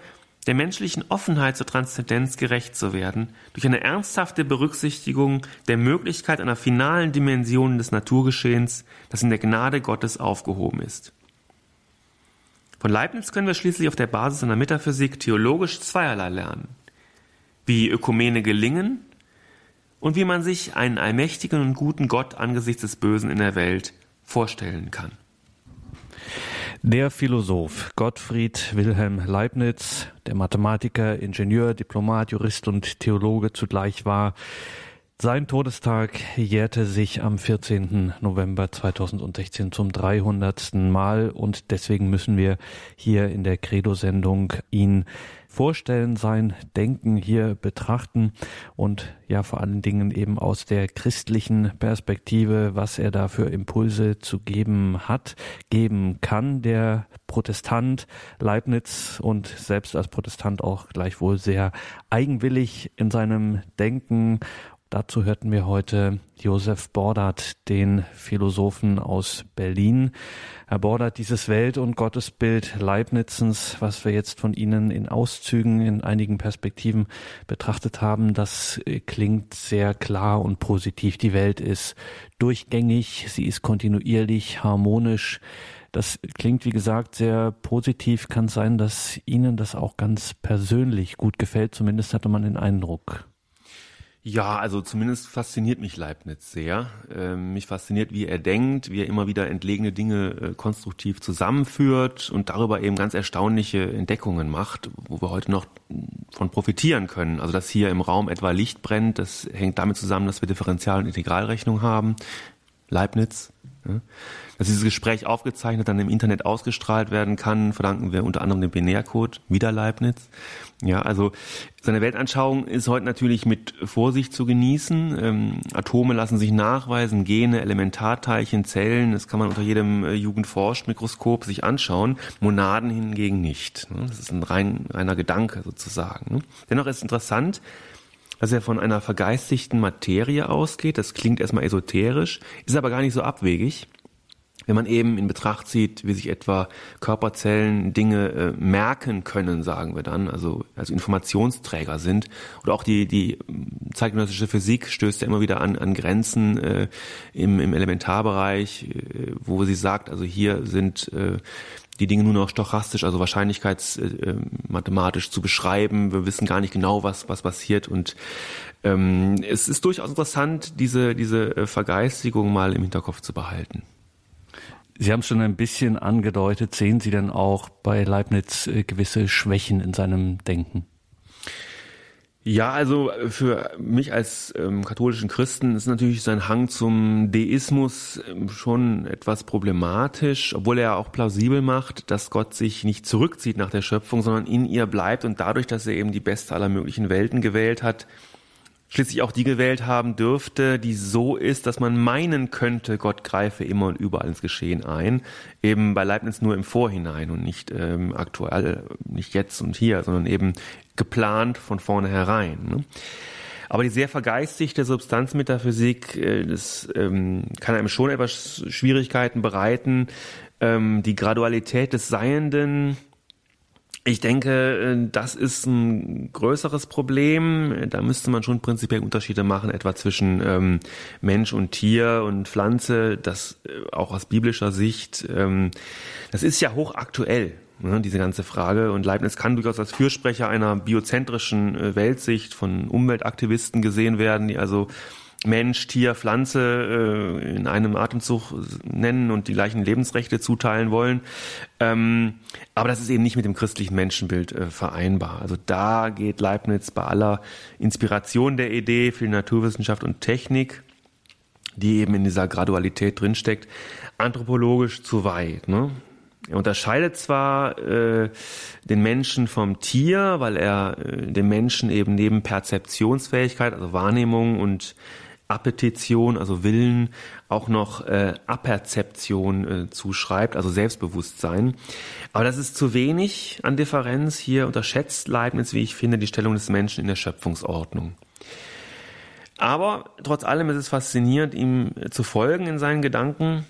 der menschlichen Offenheit zur Transzendenz gerecht zu werden, durch eine ernsthafte Berücksichtigung der Möglichkeit einer finalen Dimension des Naturgeschehens, das in der Gnade Gottes aufgehoben ist. Von Leibniz können wir schließlich auf der Basis einer Metaphysik theologisch zweierlei lernen. Wie Ökumene gelingen und wie man sich einen allmächtigen und guten Gott angesichts des Bösen in der Welt vorstellen kann. Der Philosoph Gottfried Wilhelm Leibniz, der Mathematiker, Ingenieur, Diplomat, Jurist und Theologe zugleich war, sein Todestag jährte sich am 14. November 2016 zum 300. Mal und deswegen müssen wir hier in der Credo-Sendung ihn vorstellen, sein Denken hier betrachten und ja vor allen Dingen eben aus der christlichen Perspektive, was er da für Impulse zu geben hat, geben kann. Der Protestant Leibniz und selbst als Protestant auch gleichwohl sehr eigenwillig in seinem Denken Dazu hörten wir heute Josef Bordert, den Philosophen aus Berlin. Herr Bordert, dieses Welt- und Gottesbild Leibnizens, was wir jetzt von Ihnen in Auszügen, in einigen Perspektiven betrachtet haben, das klingt sehr klar und positiv. Die Welt ist durchgängig, sie ist kontinuierlich, harmonisch. Das klingt, wie gesagt, sehr positiv. Kann sein, dass Ihnen das auch ganz persönlich gut gefällt. Zumindest hatte man den Eindruck. Ja, also zumindest fasziniert mich Leibniz sehr. Ähm, mich fasziniert, wie er denkt, wie er immer wieder entlegene Dinge äh, konstruktiv zusammenführt und darüber eben ganz erstaunliche Entdeckungen macht, wo wir heute noch von profitieren können. Also dass hier im Raum etwa Licht brennt, das hängt damit zusammen, dass wir Differential- und Integralrechnung haben. Leibniz. Dass dieses Gespräch aufgezeichnet dann im Internet ausgestrahlt werden kann, verdanken wir unter anderem dem Binärcode, wieder Leibniz. Ja, also seine Weltanschauung ist heute natürlich mit Vorsicht zu genießen. Ähm, Atome lassen sich nachweisen, Gene, Elementarteilchen, Zellen, das kann man unter jedem äh, sich anschauen. Monaden hingegen nicht. Ne? Das ist ein rein, reiner Gedanke sozusagen. Ne? Dennoch ist interessant, dass er von einer vergeistigten Materie ausgeht. Das klingt erstmal esoterisch, ist aber gar nicht so abwegig. Wenn man eben in Betracht zieht, wie sich etwa Körperzellen Dinge äh, merken können, sagen wir dann, also als Informationsträger sind, oder auch die die zeitgenössische Physik stößt ja immer wieder an an Grenzen äh, im, im Elementarbereich, äh, wo sie sagt, also hier sind äh, die Dinge nur noch stochastisch, also wahrscheinlichkeitsmathematisch äh, zu beschreiben. Wir wissen gar nicht genau, was, was passiert. Und ähm, es ist durchaus interessant, diese, diese äh, Vergeistigung mal im Hinterkopf zu behalten. Sie haben es schon ein bisschen angedeutet. Sehen Sie denn auch bei Leibniz äh, gewisse Schwächen in seinem Denken? Ja, also äh, für mich als ähm, katholischen Christen ist natürlich sein Hang zum Deismus ähm, schon etwas problematisch, obwohl er auch plausibel macht, dass Gott sich nicht zurückzieht nach der Schöpfung, sondern in ihr bleibt und dadurch, dass er eben die beste aller möglichen Welten gewählt hat, schließlich auch die gewählt haben dürfte, die so ist, dass man meinen könnte, Gott greife immer und überall ins Geschehen ein. Eben bei Leibniz nur im Vorhinein und nicht ähm, aktuell, nicht jetzt und hier, sondern eben geplant von vornherein. Ne? Aber die sehr vergeistigte Substanzmetaphysik, äh, das ähm, kann einem schon etwas Schwierigkeiten bereiten. Ähm, die Gradualität des Seienden, ich denke, äh, das ist ein größeres Problem. Da müsste man schon prinzipiell Unterschiede machen, etwa zwischen ähm, Mensch und Tier und Pflanze. Das äh, auch aus biblischer Sicht. Das ist ja hochaktuell, ne, diese ganze Frage. Und Leibniz kann durchaus als Fürsprecher einer biozentrischen äh, Weltsicht von Umweltaktivisten gesehen werden, die also Mensch, Tier, Pflanze äh, in einem Atemzug nennen und die gleichen Lebensrechte zuteilen wollen. Ähm, aber das ist eben nicht mit dem christlichen Menschenbild äh, vereinbar. Also da geht Leibniz bei aller Inspiration der Idee für Naturwissenschaft und Technik, die eben in dieser Gradualität drinsteckt, anthropologisch zu weit. Ne? Er unterscheidet zwar äh, den Menschen vom Tier, weil er äh, dem Menschen eben neben Perzeptionsfähigkeit, also Wahrnehmung und Appetition, also Willen, auch noch äh, Aperzeption äh, zuschreibt, also Selbstbewusstsein. Aber das ist zu wenig an Differenz. Hier unterschätzt Leibniz, wie ich finde, die Stellung des Menschen in der Schöpfungsordnung. Aber trotz allem ist es faszinierend, ihm zu folgen in seinen Gedanken.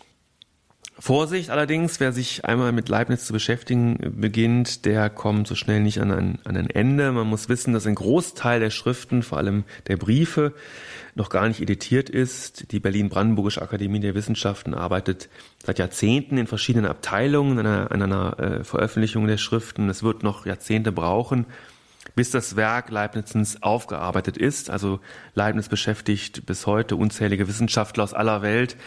Vorsicht allerdings, wer sich einmal mit Leibniz zu beschäftigen beginnt, der kommt so schnell nicht an ein, an ein Ende. Man muss wissen, dass ein Großteil der Schriften, vor allem der Briefe, noch gar nicht editiert ist. Die Berlin-Brandenburgische Akademie der Wissenschaften arbeitet seit Jahrzehnten in verschiedenen Abteilungen an einer, an einer äh, Veröffentlichung der Schriften. Es wird noch Jahrzehnte brauchen, bis das Werk Leibnizens aufgearbeitet ist. Also Leibniz beschäftigt bis heute unzählige Wissenschaftler aus aller Welt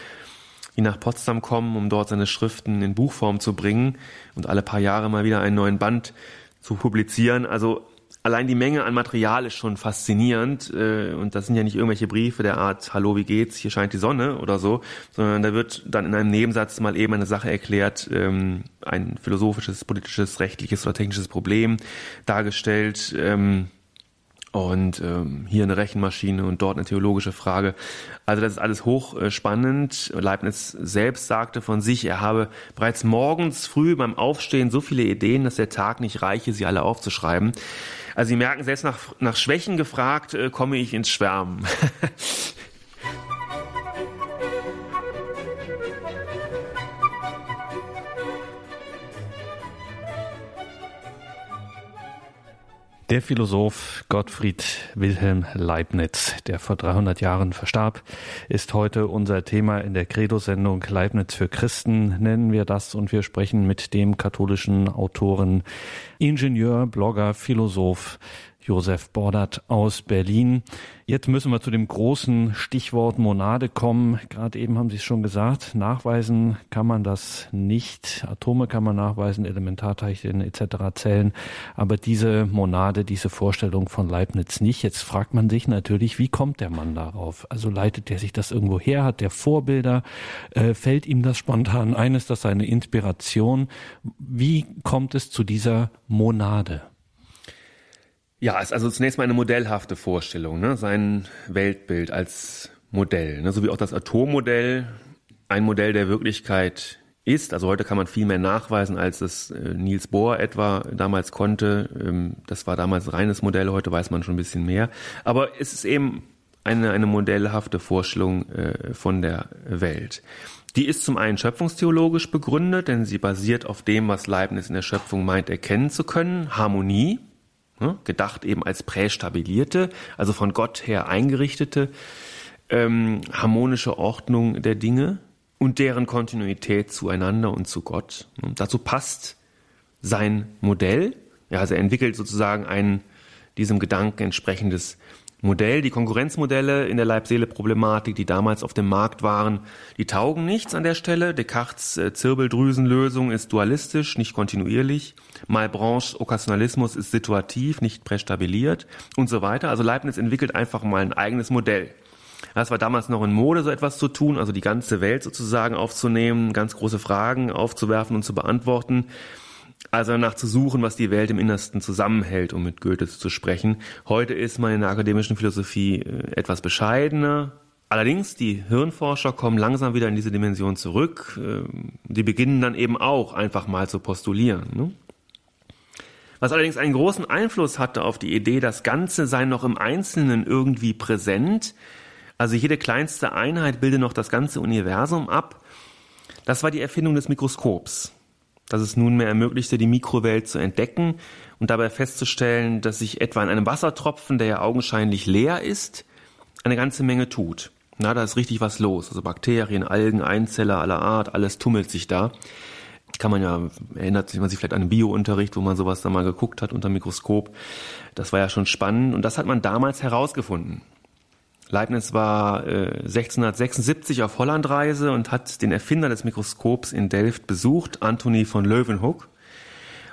die nach Potsdam kommen, um dort seine Schriften in Buchform zu bringen und alle paar Jahre mal wieder einen neuen Band zu publizieren. Also allein die Menge an Material ist schon faszinierend äh, und das sind ja nicht irgendwelche Briefe der Art Hallo, wie geht's? Hier scheint die Sonne oder so, sondern da wird dann in einem Nebensatz mal eben eine Sache erklärt, ähm, ein philosophisches, politisches, rechtliches oder technisches Problem dargestellt. Und ähm, hier eine Rechenmaschine und dort eine theologische Frage. Also das ist alles hochspannend. Leibniz selbst sagte von sich, er habe bereits morgens früh beim Aufstehen so viele Ideen, dass der Tag nicht reiche, sie alle aufzuschreiben. Also Sie merken, selbst nach, nach Schwächen gefragt, äh, komme ich ins Schwärmen. Der Philosoph Gottfried Wilhelm Leibniz, der vor 300 Jahren verstarb, ist heute unser Thema in der Credo-Sendung Leibniz für Christen, nennen wir das, und wir sprechen mit dem katholischen Autoren, Ingenieur, Blogger, Philosoph Josef Bordert aus Berlin. Jetzt müssen wir zu dem großen Stichwort Monade kommen. Gerade eben haben Sie es schon gesagt, nachweisen kann man das nicht. Atome kann man nachweisen, Elementarteilchen etc. Zellen, aber diese Monade, diese Vorstellung von Leibniz nicht. Jetzt fragt man sich natürlich, wie kommt der Mann darauf? Also leitet er sich das irgendwo her? Hat der Vorbilder? Äh, fällt ihm das spontan ein? Ist das seine Inspiration? Wie kommt es zu dieser Monade? Ja, ist also zunächst mal eine modellhafte Vorstellung, ne? sein Weltbild als Modell, ne? so wie auch das Atommodell ein Modell der Wirklichkeit ist. Also heute kann man viel mehr nachweisen, als es äh, Niels Bohr etwa damals konnte. Ähm, das war damals reines Modell, heute weiß man schon ein bisschen mehr. Aber es ist eben eine, eine modellhafte Vorstellung äh, von der Welt. Die ist zum einen schöpfungstheologisch begründet, denn sie basiert auf dem, was Leibniz in der Schöpfung meint erkennen zu können, Harmonie, Ne? gedacht eben als prästabilierte, also von Gott her eingerichtete ähm, harmonische Ordnung der Dinge und deren Kontinuität zueinander und zu Gott. Und dazu passt sein Modell. Ja, also er entwickelt sozusagen ein diesem Gedanken entsprechendes Modell. Die Konkurrenzmodelle in der Leib-Seele-Problematik, die damals auf dem Markt waren, die taugen nichts an der Stelle. Descartes äh, Zirbeldrüsenlösung ist dualistisch, nicht kontinuierlich. Malebranche Okkasionalismus ist situativ, nicht prästabiliert und so weiter. Also Leibniz entwickelt einfach mal ein eigenes Modell. Das war damals noch in Mode, so etwas zu tun, also die ganze Welt sozusagen aufzunehmen, ganz große Fragen aufzuwerfen und zu beantworten. Also danach zu suchen, was die Welt im Innersten zusammenhält, um mit Goethe zu sprechen. Heute ist man in der akademischen Philosophie äh, etwas bescheidener. Allerdings, die Hirnforscher kommen langsam wieder in diese Dimension zurück. Ähm, die beginnen dann eben auch einfach mal zu postulieren. Ne? Was allerdings einen großen Einfluss hatte auf die Idee, das Ganze sei noch im Einzelnen irgendwie präsent, also jede kleinste Einheit bilde noch das ganze Universum ab, das war die Erfindung des Mikroskops das es nunmehr ermöglichte, die Mikrowelt zu entdecken und dabei festzustellen, dass sich etwa in einem Wassertropfen, der ja augenscheinlich leer ist, eine ganze Menge tut. Na, da ist richtig was los. Also Bakterien, Algen, Einzeller aller Art, alles tummelt sich da. Kann man ja, erinnert sich man sich vielleicht an den Biounterricht, wo man sowas da mal geguckt hat unter Mikroskop. Das war ja schon spannend und das hat man damals herausgefunden. Leibniz war äh, 1676 auf Hollandreise und hat den Erfinder des Mikroskops in Delft besucht, Anthony von Leeuwenhoek.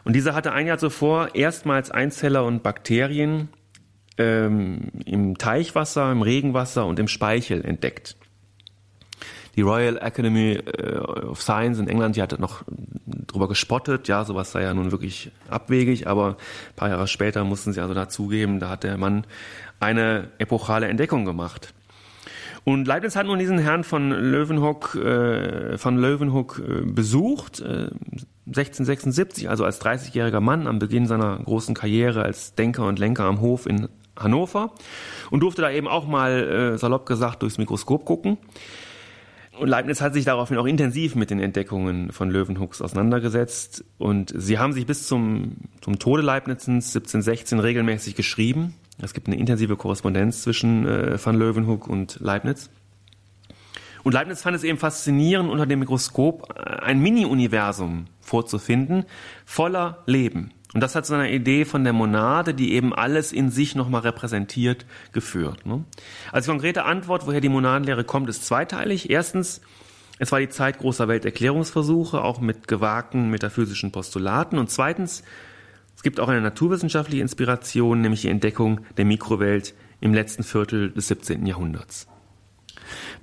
Und dieser hatte ein Jahr zuvor erstmals Einzeller und Bakterien ähm, im Teichwasser, im Regenwasser und im Speichel entdeckt. Die Royal Academy äh, of Science in England, die hatte noch drüber gespottet, ja, sowas sei ja nun wirklich abwegig, aber ein paar Jahre später mussten sie also dazugeben, da hat der Mann eine epochale Entdeckung gemacht. Und Leibniz hat nun diesen Herrn von Löwenhoek, äh, von Löwenhoek äh, besucht, äh, 1676, also als 30-jähriger Mann am Beginn seiner großen Karriere als Denker und Lenker am Hof in Hannover und durfte da eben auch mal äh, salopp gesagt durchs Mikroskop gucken. Und Leibniz hat sich daraufhin auch intensiv mit den Entdeckungen von Löwenhucks auseinandergesetzt und sie haben sich bis zum, zum Tode Leibnizens 1716 regelmäßig geschrieben. Es gibt eine intensive Korrespondenz zwischen äh, van Leeuwenhoek und Leibniz. Und Leibniz fand es eben faszinierend, unter dem Mikroskop äh, ein Mini-Universum vorzufinden, voller Leben. Und das hat zu einer Idee von der Monade, die eben alles in sich nochmal repräsentiert, geführt. Ne? Als konkrete Antwort, woher die Monadenlehre kommt, ist zweiteilig. Erstens, es war die Zeit großer Welterklärungsversuche, auch mit gewagten metaphysischen Postulaten. Und zweitens, gibt auch eine naturwissenschaftliche Inspiration, nämlich die Entdeckung der Mikrowelt im letzten Viertel des 17. Jahrhunderts.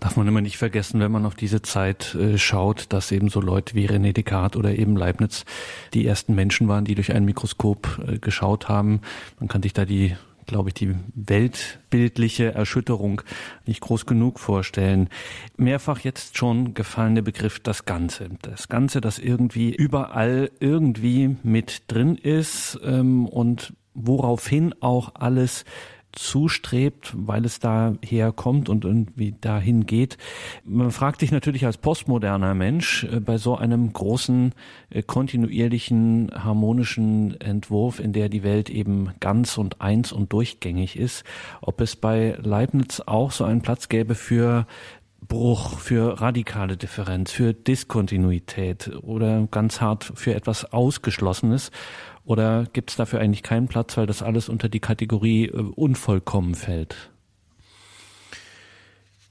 Darf man immer nicht vergessen, wenn man auf diese Zeit äh, schaut, dass eben so Leute wie René Descartes oder eben Leibniz die ersten Menschen waren, die durch ein Mikroskop äh, geschaut haben. Man kann sich da die glaube ich, die weltbildliche Erschütterung nicht groß genug vorstellen. Mehrfach jetzt schon gefallene Begriff das Ganze. Das Ganze, das irgendwie überall irgendwie mit drin ist ähm, und woraufhin auch alles zustrebt, weil es daher kommt und irgendwie dahin geht. Man fragt sich natürlich als postmoderner Mensch äh, bei so einem großen, äh, kontinuierlichen, harmonischen Entwurf, in der die Welt eben ganz und eins und durchgängig ist, ob es bei Leibniz auch so einen Platz gäbe für Bruch, für radikale Differenz, für Diskontinuität oder ganz hart für etwas Ausgeschlossenes oder gibt es dafür eigentlich keinen Platz, weil das alles unter die Kategorie äh, unvollkommen fällt?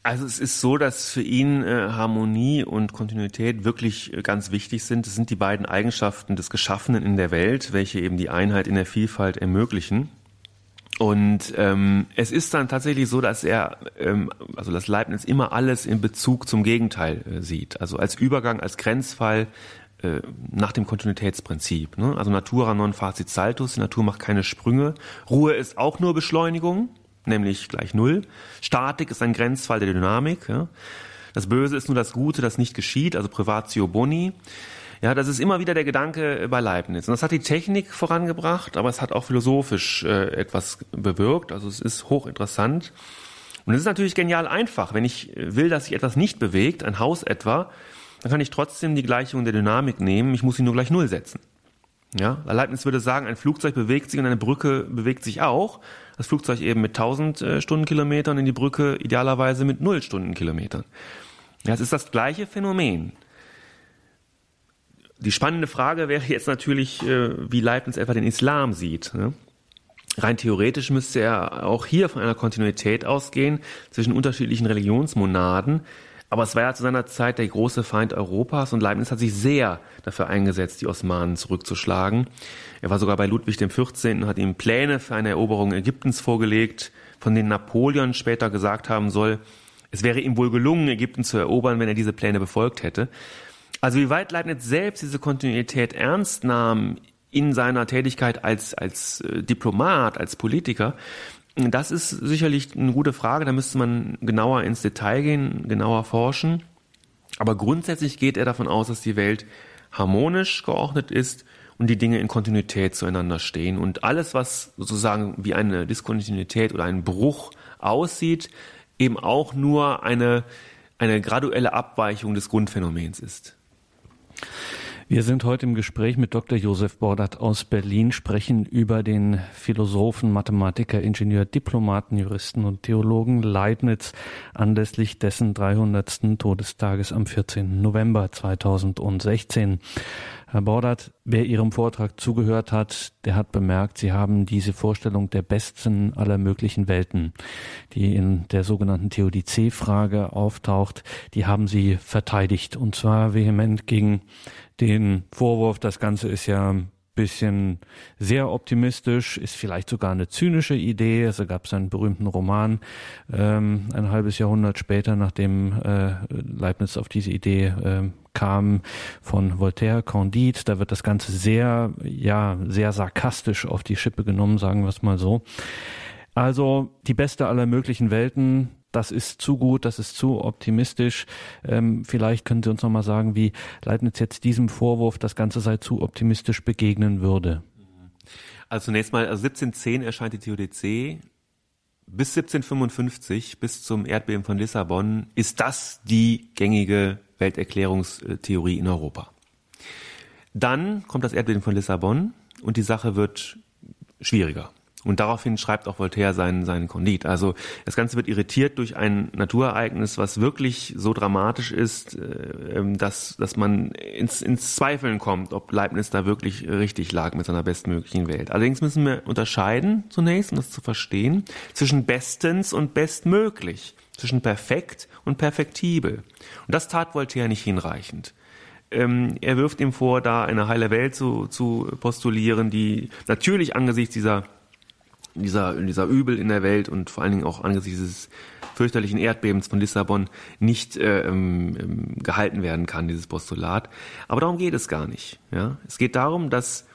Also es ist so, dass für ihn äh, Harmonie und Kontinuität wirklich äh, ganz wichtig sind. Das sind die beiden Eigenschaften des Geschaffenen in der Welt, welche eben die Einheit in der Vielfalt ermöglichen. Und ähm, es ist dann tatsächlich so, dass er, ähm, also das Leibniz immer alles in Bezug zum Gegenteil äh, sieht. Also als Übergang, als Grenzfall, nach dem Kontinuitätsprinzip. Ne? Also Natura non facit saltus, die Natur macht keine Sprünge. Ruhe ist auch nur Beschleunigung, nämlich gleich Null. Statik ist ein Grenzfall der Dynamik. Ja? Das Böse ist nur das Gute, das nicht geschieht, also Privatio Boni. Ja, das ist immer wieder der Gedanke bei Leibniz. Und das hat die Technik vorangebracht, aber es hat auch philosophisch äh, etwas bewirkt. Also es ist hochinteressant. Und es ist natürlich genial einfach. Wenn ich will, dass sich etwas nicht bewegt, ein Haus etwa, dann kann ich trotzdem die Gleichung der Dynamik nehmen, ich muss sie nur gleich Null setzen. Ja, Leibniz würde sagen, ein Flugzeug bewegt sich und eine Brücke bewegt sich auch. Das Flugzeug eben mit 1000 äh, Stundenkilometern in die Brücke idealerweise mit 0 Stundenkilometern. Ja, es ist das gleiche Phänomen. Die spannende Frage wäre jetzt natürlich, äh, wie Leibniz etwa den Islam sieht. Ne? Rein theoretisch müsste er auch hier von einer Kontinuität ausgehen zwischen unterschiedlichen Religionsmonaden, aber es war ja zu seiner Zeit der große Feind Europas und Leibniz hat sich sehr dafür eingesetzt, die Osmanen zurückzuschlagen. Er war sogar bei Ludwig XIV. und hat ihm Pläne für eine Eroberung Ägyptens vorgelegt, von denen Napoleon später gesagt haben soll, es wäre ihm wohl gelungen, Ägypten zu erobern, wenn er diese Pläne befolgt hätte. Also wie weit Leibniz selbst diese Kontinuität ernst nahm in seiner Tätigkeit als, als äh, Diplomat, als Politiker, das ist sicherlich eine gute Frage. Da müsste man genauer ins Detail gehen, genauer forschen. Aber grundsätzlich geht er davon aus, dass die Welt harmonisch geordnet ist und die Dinge in Kontinuität zueinander stehen. Und alles, was sozusagen wie eine Diskontinuität oder ein Bruch aussieht, eben auch nur eine, eine graduelle Abweichung des Grundphänomens ist. Wir sind heute im Gespräch mit Dr. Josef Bordert aus Berlin, sprechen über den Philosophen, Mathematiker, Ingenieur, Diplomaten, Juristen und Theologen Leibniz anlässlich dessen 300. Todestages am 14. November 2016. Herr Bordert, wer Ihrem Vortrag zugehört hat, der hat bemerkt, Sie haben diese Vorstellung der besten aller möglichen Welten, die in der sogenannten Theodizee-Frage auftaucht, die haben Sie verteidigt und zwar vehement gegen den Vorwurf, das Ganze ist ja bisschen sehr optimistisch, ist vielleicht sogar eine zynische Idee. Also gab es einen berühmten Roman ähm, ein halbes Jahrhundert später, nachdem äh, Leibniz auf diese Idee äh, kam von Voltaire, Candide. Da wird das Ganze sehr, ja, sehr sarkastisch auf die Schippe genommen, sagen wir es mal so. Also die beste aller möglichen Welten das ist zu gut, das ist zu optimistisch. Ähm, vielleicht können Sie uns noch mal sagen, wie Leibniz jetzt diesem Vorwurf, das Ganze sei zu optimistisch begegnen würde. Also zunächst mal, also 1710 erscheint die Theodizee. Bis 1755, bis zum Erdbeben von Lissabon, ist das die gängige Welterklärungstheorie in Europa. Dann kommt das Erdbeben von Lissabon und die Sache wird schwieriger. Und daraufhin schreibt auch Voltaire seinen, seinen Kondit. Also das Ganze wird irritiert durch ein Naturereignis, was wirklich so dramatisch ist, äh, ähm, dass, dass man ins, ins Zweifeln kommt, ob Leibniz da wirklich richtig lag mit seiner bestmöglichen Welt. Allerdings müssen wir unterscheiden zunächst, um das zu verstehen, zwischen bestens und bestmöglich, zwischen perfekt und perfektibel. Und das tat Voltaire nicht hinreichend ähm, er wirft ihm vor, da eine heile Welt zu, zu postulieren, die natürlich angesichts dieser dieser, dieser Übel in der Welt und vor allen Dingen auch angesichts dieses fürchterlichen Erdbebens von Lissabon nicht äh, ähm, ähm, gehalten werden kann, dieses Postulat. Aber darum geht es gar nicht. Ja? Es geht darum, dass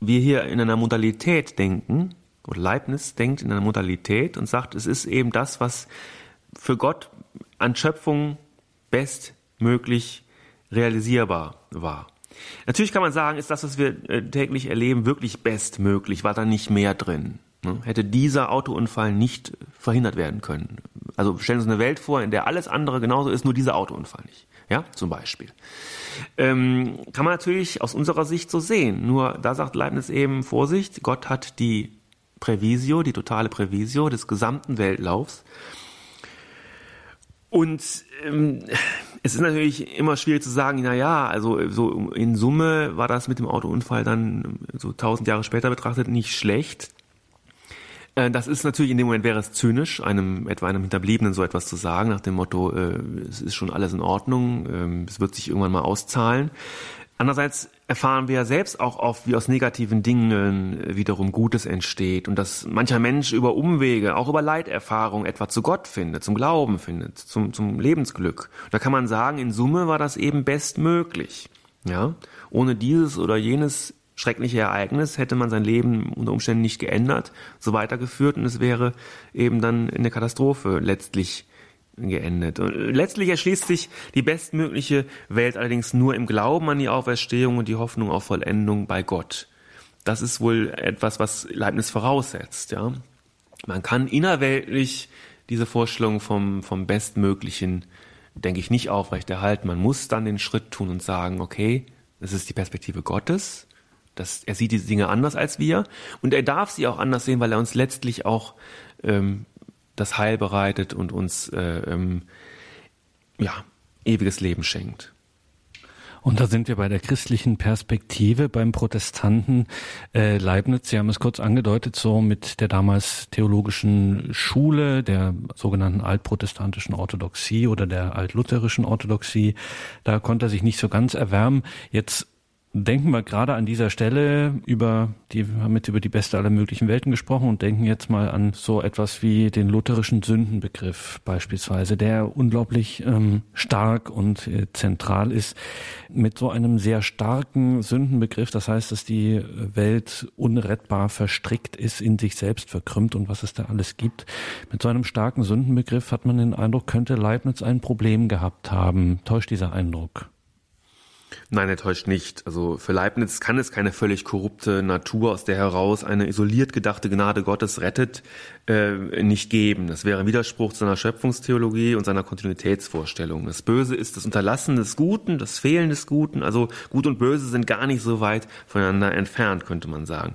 wir hier in einer Modalität denken, oder Leibniz denkt in einer Modalität und sagt, es ist eben das, was für Gott an Schöpfung bestmöglich realisierbar war. Natürlich kann man sagen, ist das, was wir äh, täglich erleben, wirklich bestmöglich? War da nicht mehr drin? Ne? Hätte dieser Autounfall nicht verhindert werden können. Also stellen Sie uns eine Welt vor, in der alles andere genauso ist, nur dieser Autounfall nicht. Ja, zum Beispiel. Ähm, kann man natürlich aus unserer Sicht so sehen. Nur da sagt Leibniz eben, Vorsicht, Gott hat die Prävisio, die totale Prävisio des gesamten Weltlaufs. Und ähm, es ist natürlich immer schwierig zu sagen, na ja, also so in Summe war das mit dem Autounfall dann so tausend Jahre später betrachtet nicht schlecht. Äh, das ist natürlich in dem Moment wäre es zynisch, einem etwa einem Hinterbliebenen so etwas zu sagen, nach dem Motto, äh, es ist schon alles in Ordnung, äh, es wird sich irgendwann mal auszahlen. Andererseits erfahren wir ja selbst auch oft, wie aus negativen Dingen äh, wiederum Gutes entsteht und dass mancher Mensch über Umwege, auch über Leiterfahrung etwa zu Gott findet, zum Glauben findet, zum, zum Lebensglück. Da kann man sagen, in Summe war das eben bestmöglich. Ja, ohne dieses oder jenes schreckliche Ereignis, hätte man sein Leben unter Umständen nicht geändert, so weitergeführt und es wäre eben dann in der Katastrophe letztlich geendet. Und letztlich erschließt sich die bestmögliche Welt allerdings nur im Glauben an die Auferstehung und die Hoffnung auf Vollendung bei Gott. Das ist wohl etwas, was Leibniz voraussetzt, ja. Man kann innerweltlich diese Vorstellung vom, vom Bestmöglichen, denke ich, nicht aufrechterhalten. Man muss dann den Schritt tun und sagen, okay, das ist die Perspektive Gottes das, er sieht diese Dinge anders als wir und er darf sie auch anders sehen, weil er uns letztlich auch ähm, das Heil bereitet und uns äh, ähm, ja, ewiges Leben schenkt. Und da sind wir bei der christlichen Perspektive beim Protestanten äh, Leibniz. Sie haben es kurz angedeutet, so mit der damals theologischen Schule, der sogenannten altprotestantischen Orthodoxie oder der altlutherischen Orthodoxie. Da konnte er sich nicht so ganz erwärmen. Jetzt denken wir gerade an dieser Stelle über die, wir haben jetzt über die beste aller möglichen Welten gesprochen und denken jetzt mal an so etwas wie den lutherischen Sündenbegriff beispielsweise, der unglaublich ähm, stark und äh, zentral ist. Mit so einem sehr starken Sündenbegriff, das heißt, dass die Welt unrettbar verstrickt ist, in sich selbst verkrümmt und was es da alles gibt. Mit so einem starken Sündenbegriff hat man den Eindruck, könnte Leibniz ein Problem gehabt haben. Täuscht dieser Eindruck? Nein, er täuscht nicht. Also für Leibniz kann es keine völlig korrupte Natur, aus der heraus eine isoliert gedachte Gnade Gottes rettet, äh, nicht geben. Das wäre ein Widerspruch zu seiner Schöpfungstheologie und seiner Kontinuitätsvorstellung. Das Böse ist das Unterlassen des Guten, das Fehlen des Guten. Also Gut und Böse sind gar nicht so weit voneinander entfernt, könnte man sagen.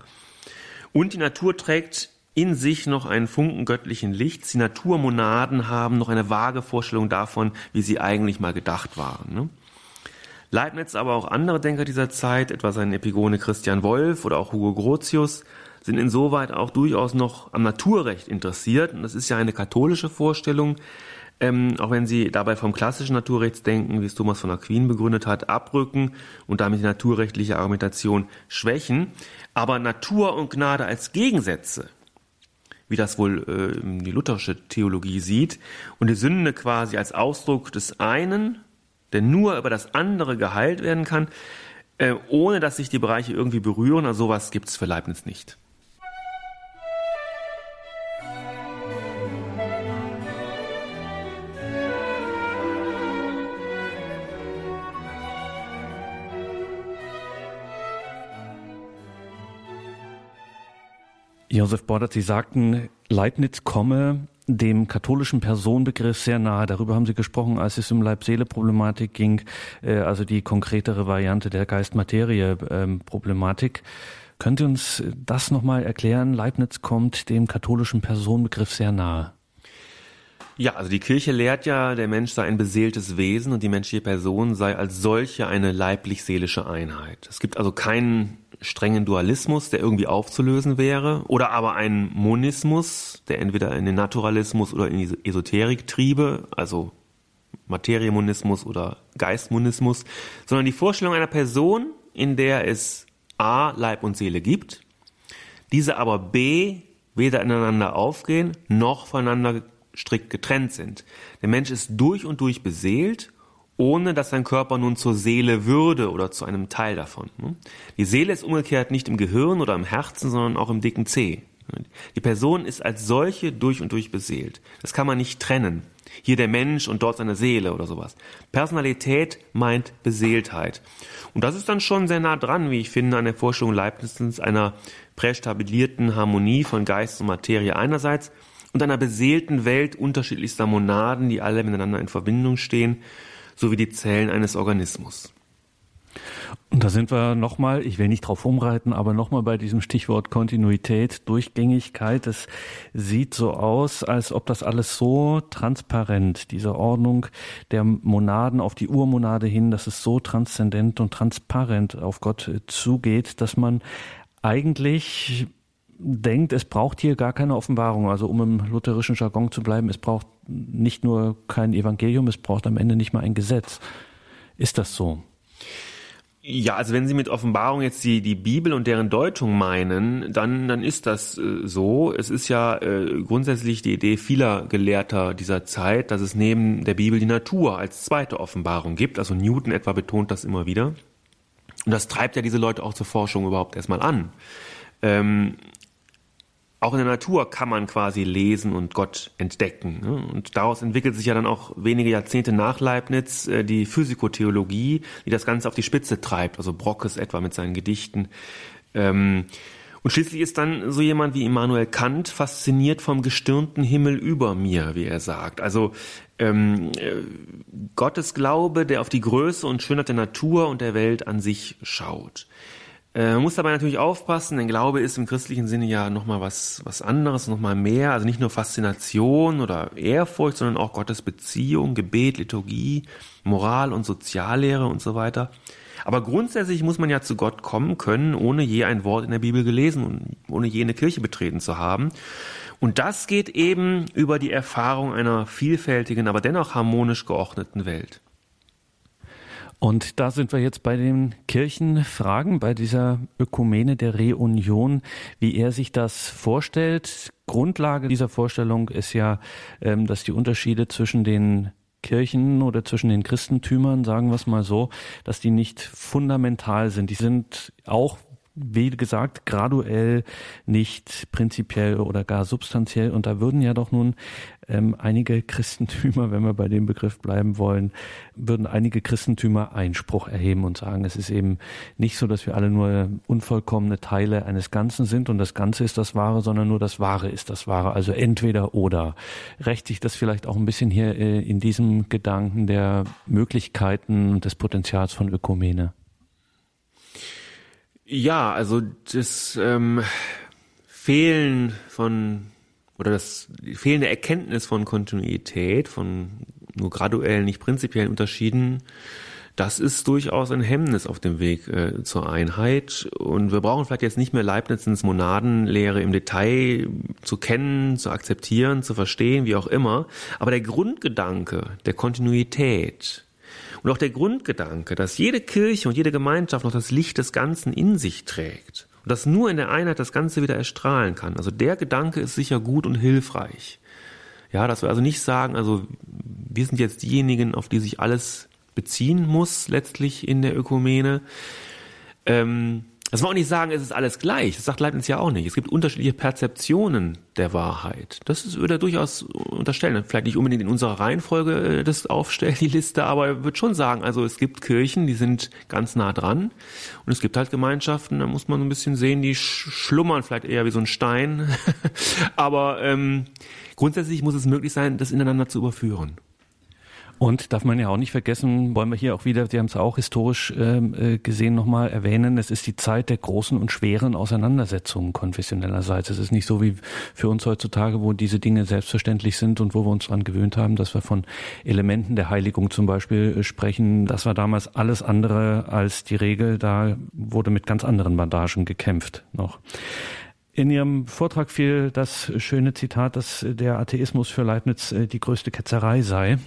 Und die Natur trägt in sich noch einen Funken göttlichen Lichts. Die Naturmonaden haben noch eine vage Vorstellung davon, wie sie eigentlich mal gedacht waren. Ne? Leibniz, aber auch andere Denker dieser Zeit, etwa sein Epigone Christian Wolff oder auch Hugo Grotius, sind insoweit auch durchaus noch am Naturrecht interessiert. Und das ist ja eine katholische Vorstellung, ähm, auch wenn sie dabei vom klassischen Naturrechtsdenken, wie es Thomas von Aquin begründet hat, abrücken und damit die naturrechtliche Argumentation schwächen. Aber Natur und Gnade als Gegensätze, wie das wohl äh, die lutherische Theologie sieht, und die Sünde quasi als Ausdruck des einen der nur über das andere geheilt werden kann, äh, ohne dass sich die Bereiche irgendwie berühren. Also sowas gibt es für Leibniz nicht. Josef Bordert, Sie sagten, Leibniz komme dem katholischen Personenbegriff sehr nahe. Darüber haben Sie gesprochen, als es um Leib-Seele-Problematik ging, äh, also die konkretere Variante der Geist-Materie-Problematik. Können Sie uns das nochmal erklären? Leibniz kommt dem katholischen Personenbegriff sehr nahe. Ja, also die Kirche lehrt ja, der Mensch sei ein beseeltes Wesen und die menschliche Person sei als solche eine leiblich-seelische Einheit. Es gibt also keinen strengen Dualismus, der irgendwie aufzulösen wäre, oder aber einen Monismus, der entweder in den Naturalismus oder in die Esoterik triebe, also Materiemonismus oder Geistmonismus, sondern die Vorstellung einer Person, in der es A, Leib und Seele gibt, diese aber B, weder ineinander aufgehen, noch voneinander strikt getrennt sind. Der Mensch ist durch und durch beseelt ohne dass sein Körper nun zur Seele würde oder zu einem Teil davon. Ne? Die Seele ist umgekehrt nicht im Gehirn oder im Herzen, sondern auch im dicken Zeh. Die Person ist als solche durch und durch beseelt. Das kann man nicht trennen. Hier der Mensch und dort seine Seele oder sowas. Personalität meint Beseeltheit. Und das ist dann schon sehr nah dran, wie ich finde, an der Vorstellung Leibnizens einer prästabilierten Harmonie von Geist und Materie einerseits und einer beseelten Welt unterschiedlichster Monaden, die alle miteinander in Verbindung stehen sowie die Zellen eines Organismus. Und da sind wir nochmal, ich will nicht drauf umreiten, aber nochmal bei diesem Stichwort Kontinuität, Durchgängigkeit. Es sieht so aus, als ob das alles so transparent, diese Ordnung der Monaden auf die Urmonade hin, dass es so transzendent und transparent auf Gott zugeht, dass man eigentlich denkt, es braucht hier gar keine Offenbarung. Also um im lutherischen Jargon zu bleiben, es braucht nicht nur kein Evangelium, es braucht am Ende nicht mal ein Gesetz. Ist das so? Ja, also wenn Sie mit Offenbarung jetzt die, die Bibel und deren Deutung meinen, dann, dann ist das äh, so. Es ist ja äh, grundsätzlich die Idee vieler Gelehrter dieser Zeit, dass es neben der Bibel die Natur als zweite Offenbarung gibt. Also Newton etwa betont das immer wieder. Und das treibt ja diese Leute auch zur Forschung überhaupt erstmal an. Ähm, auch in der Natur kann man quasi lesen und Gott entdecken. Ne? Und daraus entwickelt sich ja dann auch wenige Jahrzehnte nach Leibniz äh, die Physikotheologie, die das Ganze auf die Spitze treibt, also Brockes etwa mit seinen Gedichten. Ähm, und schließlich ist dann so jemand wie Immanuel Kant fasziniert vom gestirnten Himmel über mir, wie er sagt. Also ähm, äh, Gottes Glaube, der auf die Größe und Schönheit der Natur und der Welt an sich schaut. Äh, man muss dabei natürlich aufpassen, denn Glaube ist im christlichen Sinne ja nochmal was, was anderes, nochmal mehr. Also nicht nur Faszination oder Ehrfurcht, sondern auch Gottes Beziehung, Gebet, Liturgie, Moral und Soziallehre und so weiter. Aber grundsätzlich muss man ja zu Gott kommen können, ohne je ein Wort in der Bibel gelesen und ohne je eine Kirche betreten zu haben. Und das geht eben über die Erfahrung einer vielfältigen, aber dennoch harmonisch geordneten Welt. Und da sind wir jetzt bei den Kirchenfragen, bei dieser Ökumene der Reunion, wie er sich das vorstellt. Grundlage dieser Vorstellung ist ja, ähm, dass die Unterschiede zwischen den Kirchen oder zwischen den Christentümern, sagen wir es mal so, dass die nicht fundamental sind. Die sind auch wie gesagt, graduell, nicht prinzipiell oder gar substanziell. Und da würden ja doch nun ähm, einige Christentümer, wenn wir bei dem Begriff bleiben wollen, würden einige Christentümer Einspruch erheben und sagen, es ist eben nicht so, dass wir alle nur unvollkommene Teile eines Ganzen sind und das Ganze ist das Wahre, sondern nur das Wahre ist das Wahre. Also entweder oder. Rächt sich das vielleicht auch ein bisschen hier äh, in diesem Gedanken der Möglichkeiten und des Potenzials von Ökumene? Ja, also das ähm, Fehlen von oder das fehlende Erkenntnis von Kontinuität, von nur graduellen, nicht prinzipiellen Unterschieden, das ist durchaus ein Hemmnis auf dem Weg äh, zur Einheit. Und wir brauchen vielleicht jetzt nicht mehr Leibnizens Monadenlehre im Detail zu kennen, zu akzeptieren, zu verstehen, wie auch immer. Aber der Grundgedanke der Kontinuität, und auch der Grundgedanke, dass jede Kirche und jede Gemeinschaft noch das Licht des Ganzen in sich trägt und dass nur in der Einheit das Ganze wieder erstrahlen kann. Also der Gedanke ist sicher gut und hilfreich. Ja, dass wir also nicht sagen, also wir sind jetzt diejenigen, auf die sich alles beziehen muss, letztlich in der Ökumene. Ähm, das wir auch nicht sagen, es ist alles gleich. Das sagt Leibniz ja auch nicht. Es gibt unterschiedliche Perzeptionen der Wahrheit. Das würde er durchaus unterstellen. Vielleicht nicht unbedingt in unserer Reihenfolge äh, das aufstellen, die Liste, aber er wird schon sagen, also es gibt Kirchen, die sind ganz nah dran. Und es gibt halt Gemeinschaften, da muss man ein bisschen sehen, die schlummern vielleicht eher wie so ein Stein. aber ähm, grundsätzlich muss es möglich sein, das ineinander zu überführen. Und darf man ja auch nicht vergessen, wollen wir hier auch wieder, Sie haben es auch historisch ähm, äh, gesehen nochmal erwähnen, es ist die Zeit der großen und schweren Auseinandersetzungen konfessionellerseits. Es ist nicht so wie für uns heutzutage, wo diese Dinge selbstverständlich sind und wo wir uns daran gewöhnt haben, dass wir von Elementen der Heiligung zum Beispiel äh, sprechen. Das war damals alles andere als die Regel. Da wurde mit ganz anderen Bandagen gekämpft noch. In Ihrem Vortrag fiel das schöne Zitat, dass der Atheismus für Leibniz äh, die größte Ketzerei sei.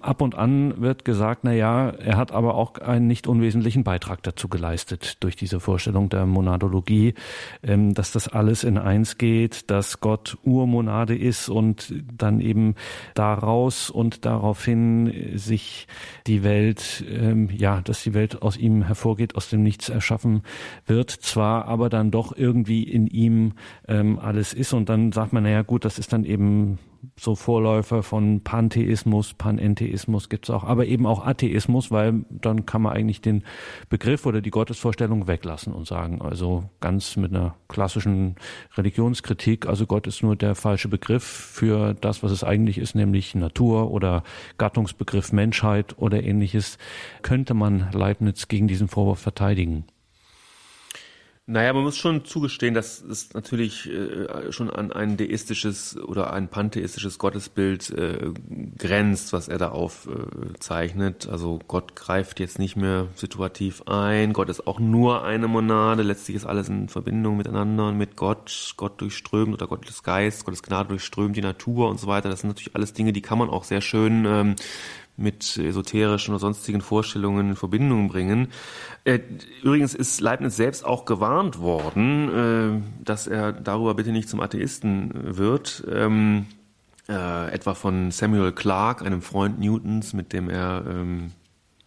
Ab und an wird gesagt, na ja, er hat aber auch einen nicht unwesentlichen Beitrag dazu geleistet durch diese Vorstellung der Monadologie, ähm, dass das alles in eins geht, dass Gott Urmonade ist und dann eben daraus und daraufhin sich die Welt, ähm, ja, dass die Welt aus ihm hervorgeht, aus dem Nichts erschaffen wird, zwar aber dann doch irgendwie in ihm ähm, alles ist. Und dann sagt man, na ja, gut, das ist dann eben so Vorläufer von Pantheismus, Panentheismus gibt es auch, aber eben auch Atheismus, weil dann kann man eigentlich den Begriff oder die Gottesvorstellung weglassen und sagen, also ganz mit einer klassischen Religionskritik, also Gott ist nur der falsche Begriff für das, was es eigentlich ist, nämlich Natur oder Gattungsbegriff Menschheit oder ähnliches, könnte man Leibniz gegen diesen Vorwurf verteidigen. Naja, man muss schon zugestehen, dass es natürlich äh, schon an ein deistisches oder ein pantheistisches Gottesbild äh, grenzt, was er da aufzeichnet. Äh, also Gott greift jetzt nicht mehr situativ ein, Gott ist auch nur eine Monade, letztlich ist alles in Verbindung miteinander und mit Gott, Gott durchströmt oder Gottes Geist, Gottes Gnade durchströmt die Natur und so weiter. Das sind natürlich alles Dinge, die kann man auch sehr schön ähm, mit esoterischen oder sonstigen Vorstellungen in Verbindung bringen. Äh, übrigens ist Leibniz selbst auch gewarnt worden, äh, dass er darüber bitte nicht zum Atheisten wird. Ähm, äh, etwa von Samuel Clark, einem Freund Newtons, mit dem er ähm,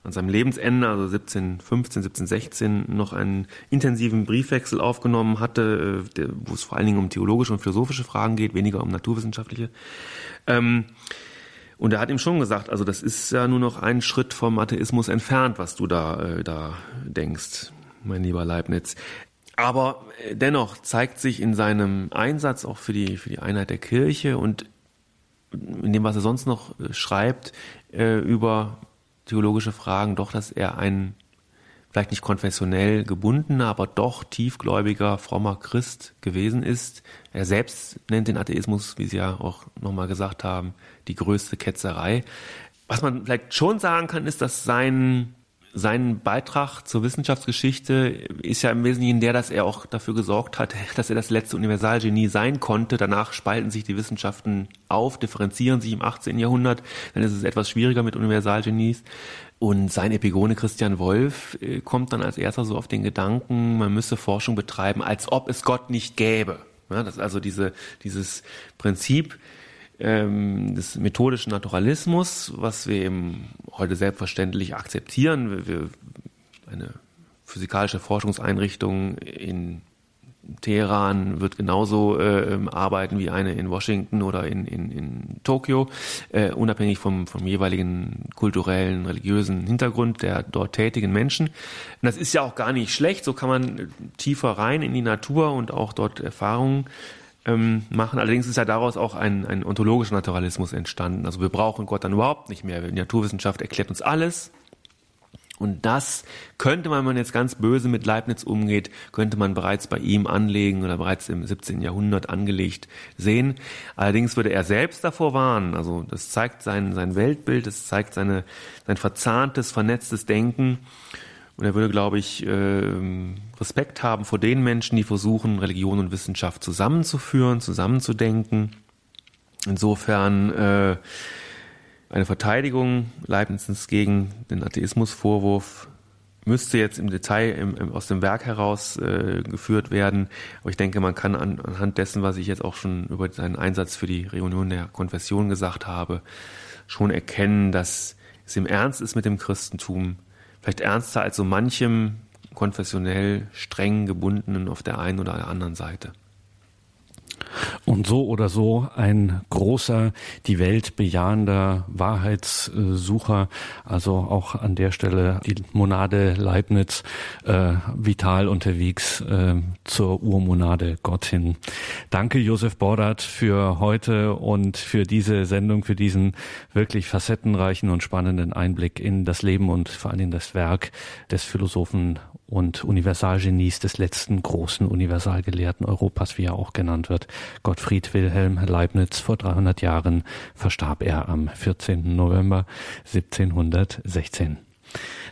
an seinem Lebensende, also 1715, 1716, noch einen intensiven Briefwechsel aufgenommen hatte, wo es vor allen Dingen um theologische und philosophische Fragen geht, weniger um naturwissenschaftliche. Ähm, und er hat ihm schon gesagt, also das ist ja nur noch ein Schritt vom Atheismus entfernt, was du da, äh, da denkst, mein lieber Leibniz. Aber äh, dennoch zeigt sich in seinem Einsatz auch für die, für die Einheit der Kirche und in dem, was er sonst noch äh, schreibt äh, über theologische Fragen, doch, dass er ein vielleicht nicht konfessionell gebundener, aber doch tiefgläubiger, frommer Christ gewesen ist. Er selbst nennt den Atheismus, wie Sie ja auch nochmal gesagt haben, die größte Ketzerei. Was man vielleicht schon sagen kann, ist, dass sein sein Beitrag zur Wissenschaftsgeschichte ist ja im Wesentlichen der, dass er auch dafür gesorgt hat, dass er das letzte Universalgenie sein konnte. Danach spalten sich die Wissenschaften auf, differenzieren sich im 18. Jahrhundert. Dann ist es etwas schwieriger mit Universalgenies. Und sein Epigone Christian Wolf äh, kommt dann als erster so auf den Gedanken, man müsse Forschung betreiben, als ob es Gott nicht gäbe. Ja, das ist also diese, dieses Prinzip, ähm, des methodischen Naturalismus, was wir eben heute selbstverständlich akzeptieren. Wir, wir, eine physikalische Forschungseinrichtung in Teheran wird genauso äh, arbeiten wie eine in Washington oder in, in, in Tokio, äh, unabhängig vom, vom jeweiligen kulturellen, religiösen Hintergrund der dort tätigen Menschen. Und das ist ja auch gar nicht schlecht, so kann man tiefer rein in die Natur und auch dort Erfahrungen ähm, machen. Allerdings ist ja daraus auch ein, ein ontologischer Naturalismus entstanden. Also wir brauchen Gott dann überhaupt nicht mehr. Die Naturwissenschaft erklärt uns alles. Und das könnte man, wenn man jetzt ganz böse mit Leibniz umgeht, könnte man bereits bei ihm anlegen oder bereits im 17. Jahrhundert angelegt sehen. Allerdings würde er selbst davor warnen. Also das zeigt sein, sein Weltbild, das zeigt seine, sein verzahntes, vernetztes Denken. Und er würde, glaube ich, ähm, Respekt haben vor den Menschen, die versuchen, Religion und Wissenschaft zusammenzuführen, zusammenzudenken. Insofern äh, eine Verteidigung Leibnizens gegen den Atheismusvorwurf müsste jetzt im Detail im, im, aus dem Werk heraus äh, geführt werden. Aber ich denke, man kann an, anhand dessen, was ich jetzt auch schon über seinen Einsatz für die Reunion der Konfession gesagt habe, schon erkennen, dass es im Ernst ist mit dem Christentum, vielleicht ernster als so manchem konfessionell streng gebundenen auf der einen oder der anderen Seite. Und so oder so ein großer, die Welt bejahender Wahrheitssucher, also auch an der Stelle die Monade Leibniz äh, vital unterwegs äh, zur Urmonade Gott hin. Danke Josef Bordert für heute und für diese Sendung, für diesen wirklich facettenreichen und spannenden Einblick in das Leben und vor allem in das Werk des Philosophen und Universalgenies des letzten großen Universalgelehrten Europas, wie er auch genannt wird. Gottfried Wilhelm Leibniz. Vor 300 Jahren verstarb er am 14. November 1716.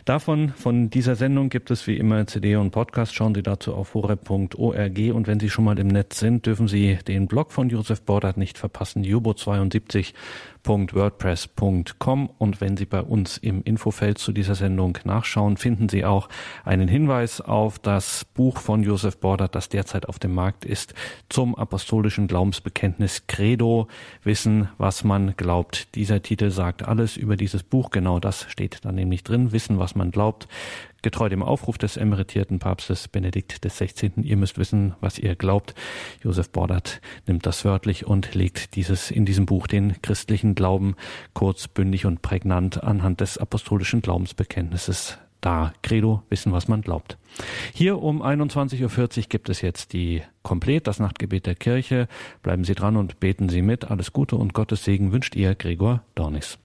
Davon, von dieser Sendung gibt es wie immer CD und Podcast. Schauen Sie dazu auf horeb.org und wenn Sie schon mal im Netz sind, dürfen Sie den Blog von Josef Bordert nicht verpassen, jubo72 www.wordpress.com und wenn Sie bei uns im Infofeld zu dieser Sendung nachschauen, finden Sie auch einen Hinweis auf das Buch von Josef Border, das derzeit auf dem Markt ist, zum apostolischen Glaubensbekenntnis Credo, Wissen, was man glaubt. Dieser Titel sagt alles über dieses Buch, genau das steht da nämlich drin, Wissen, was man glaubt. Getreu dem Aufruf des emeritierten Papstes Benedikt XVI. Ihr müsst wissen, was ihr glaubt. Josef Bordert nimmt das wörtlich und legt dieses in diesem Buch den christlichen Glauben kurz, bündig und prägnant anhand des apostolischen Glaubensbekenntnisses dar. Credo, wissen, was man glaubt. Hier um 21.40 Uhr gibt es jetzt die Komplett, das Nachtgebet der Kirche. Bleiben Sie dran und beten Sie mit. Alles Gute und Gottes Segen wünscht ihr, Gregor Dornis.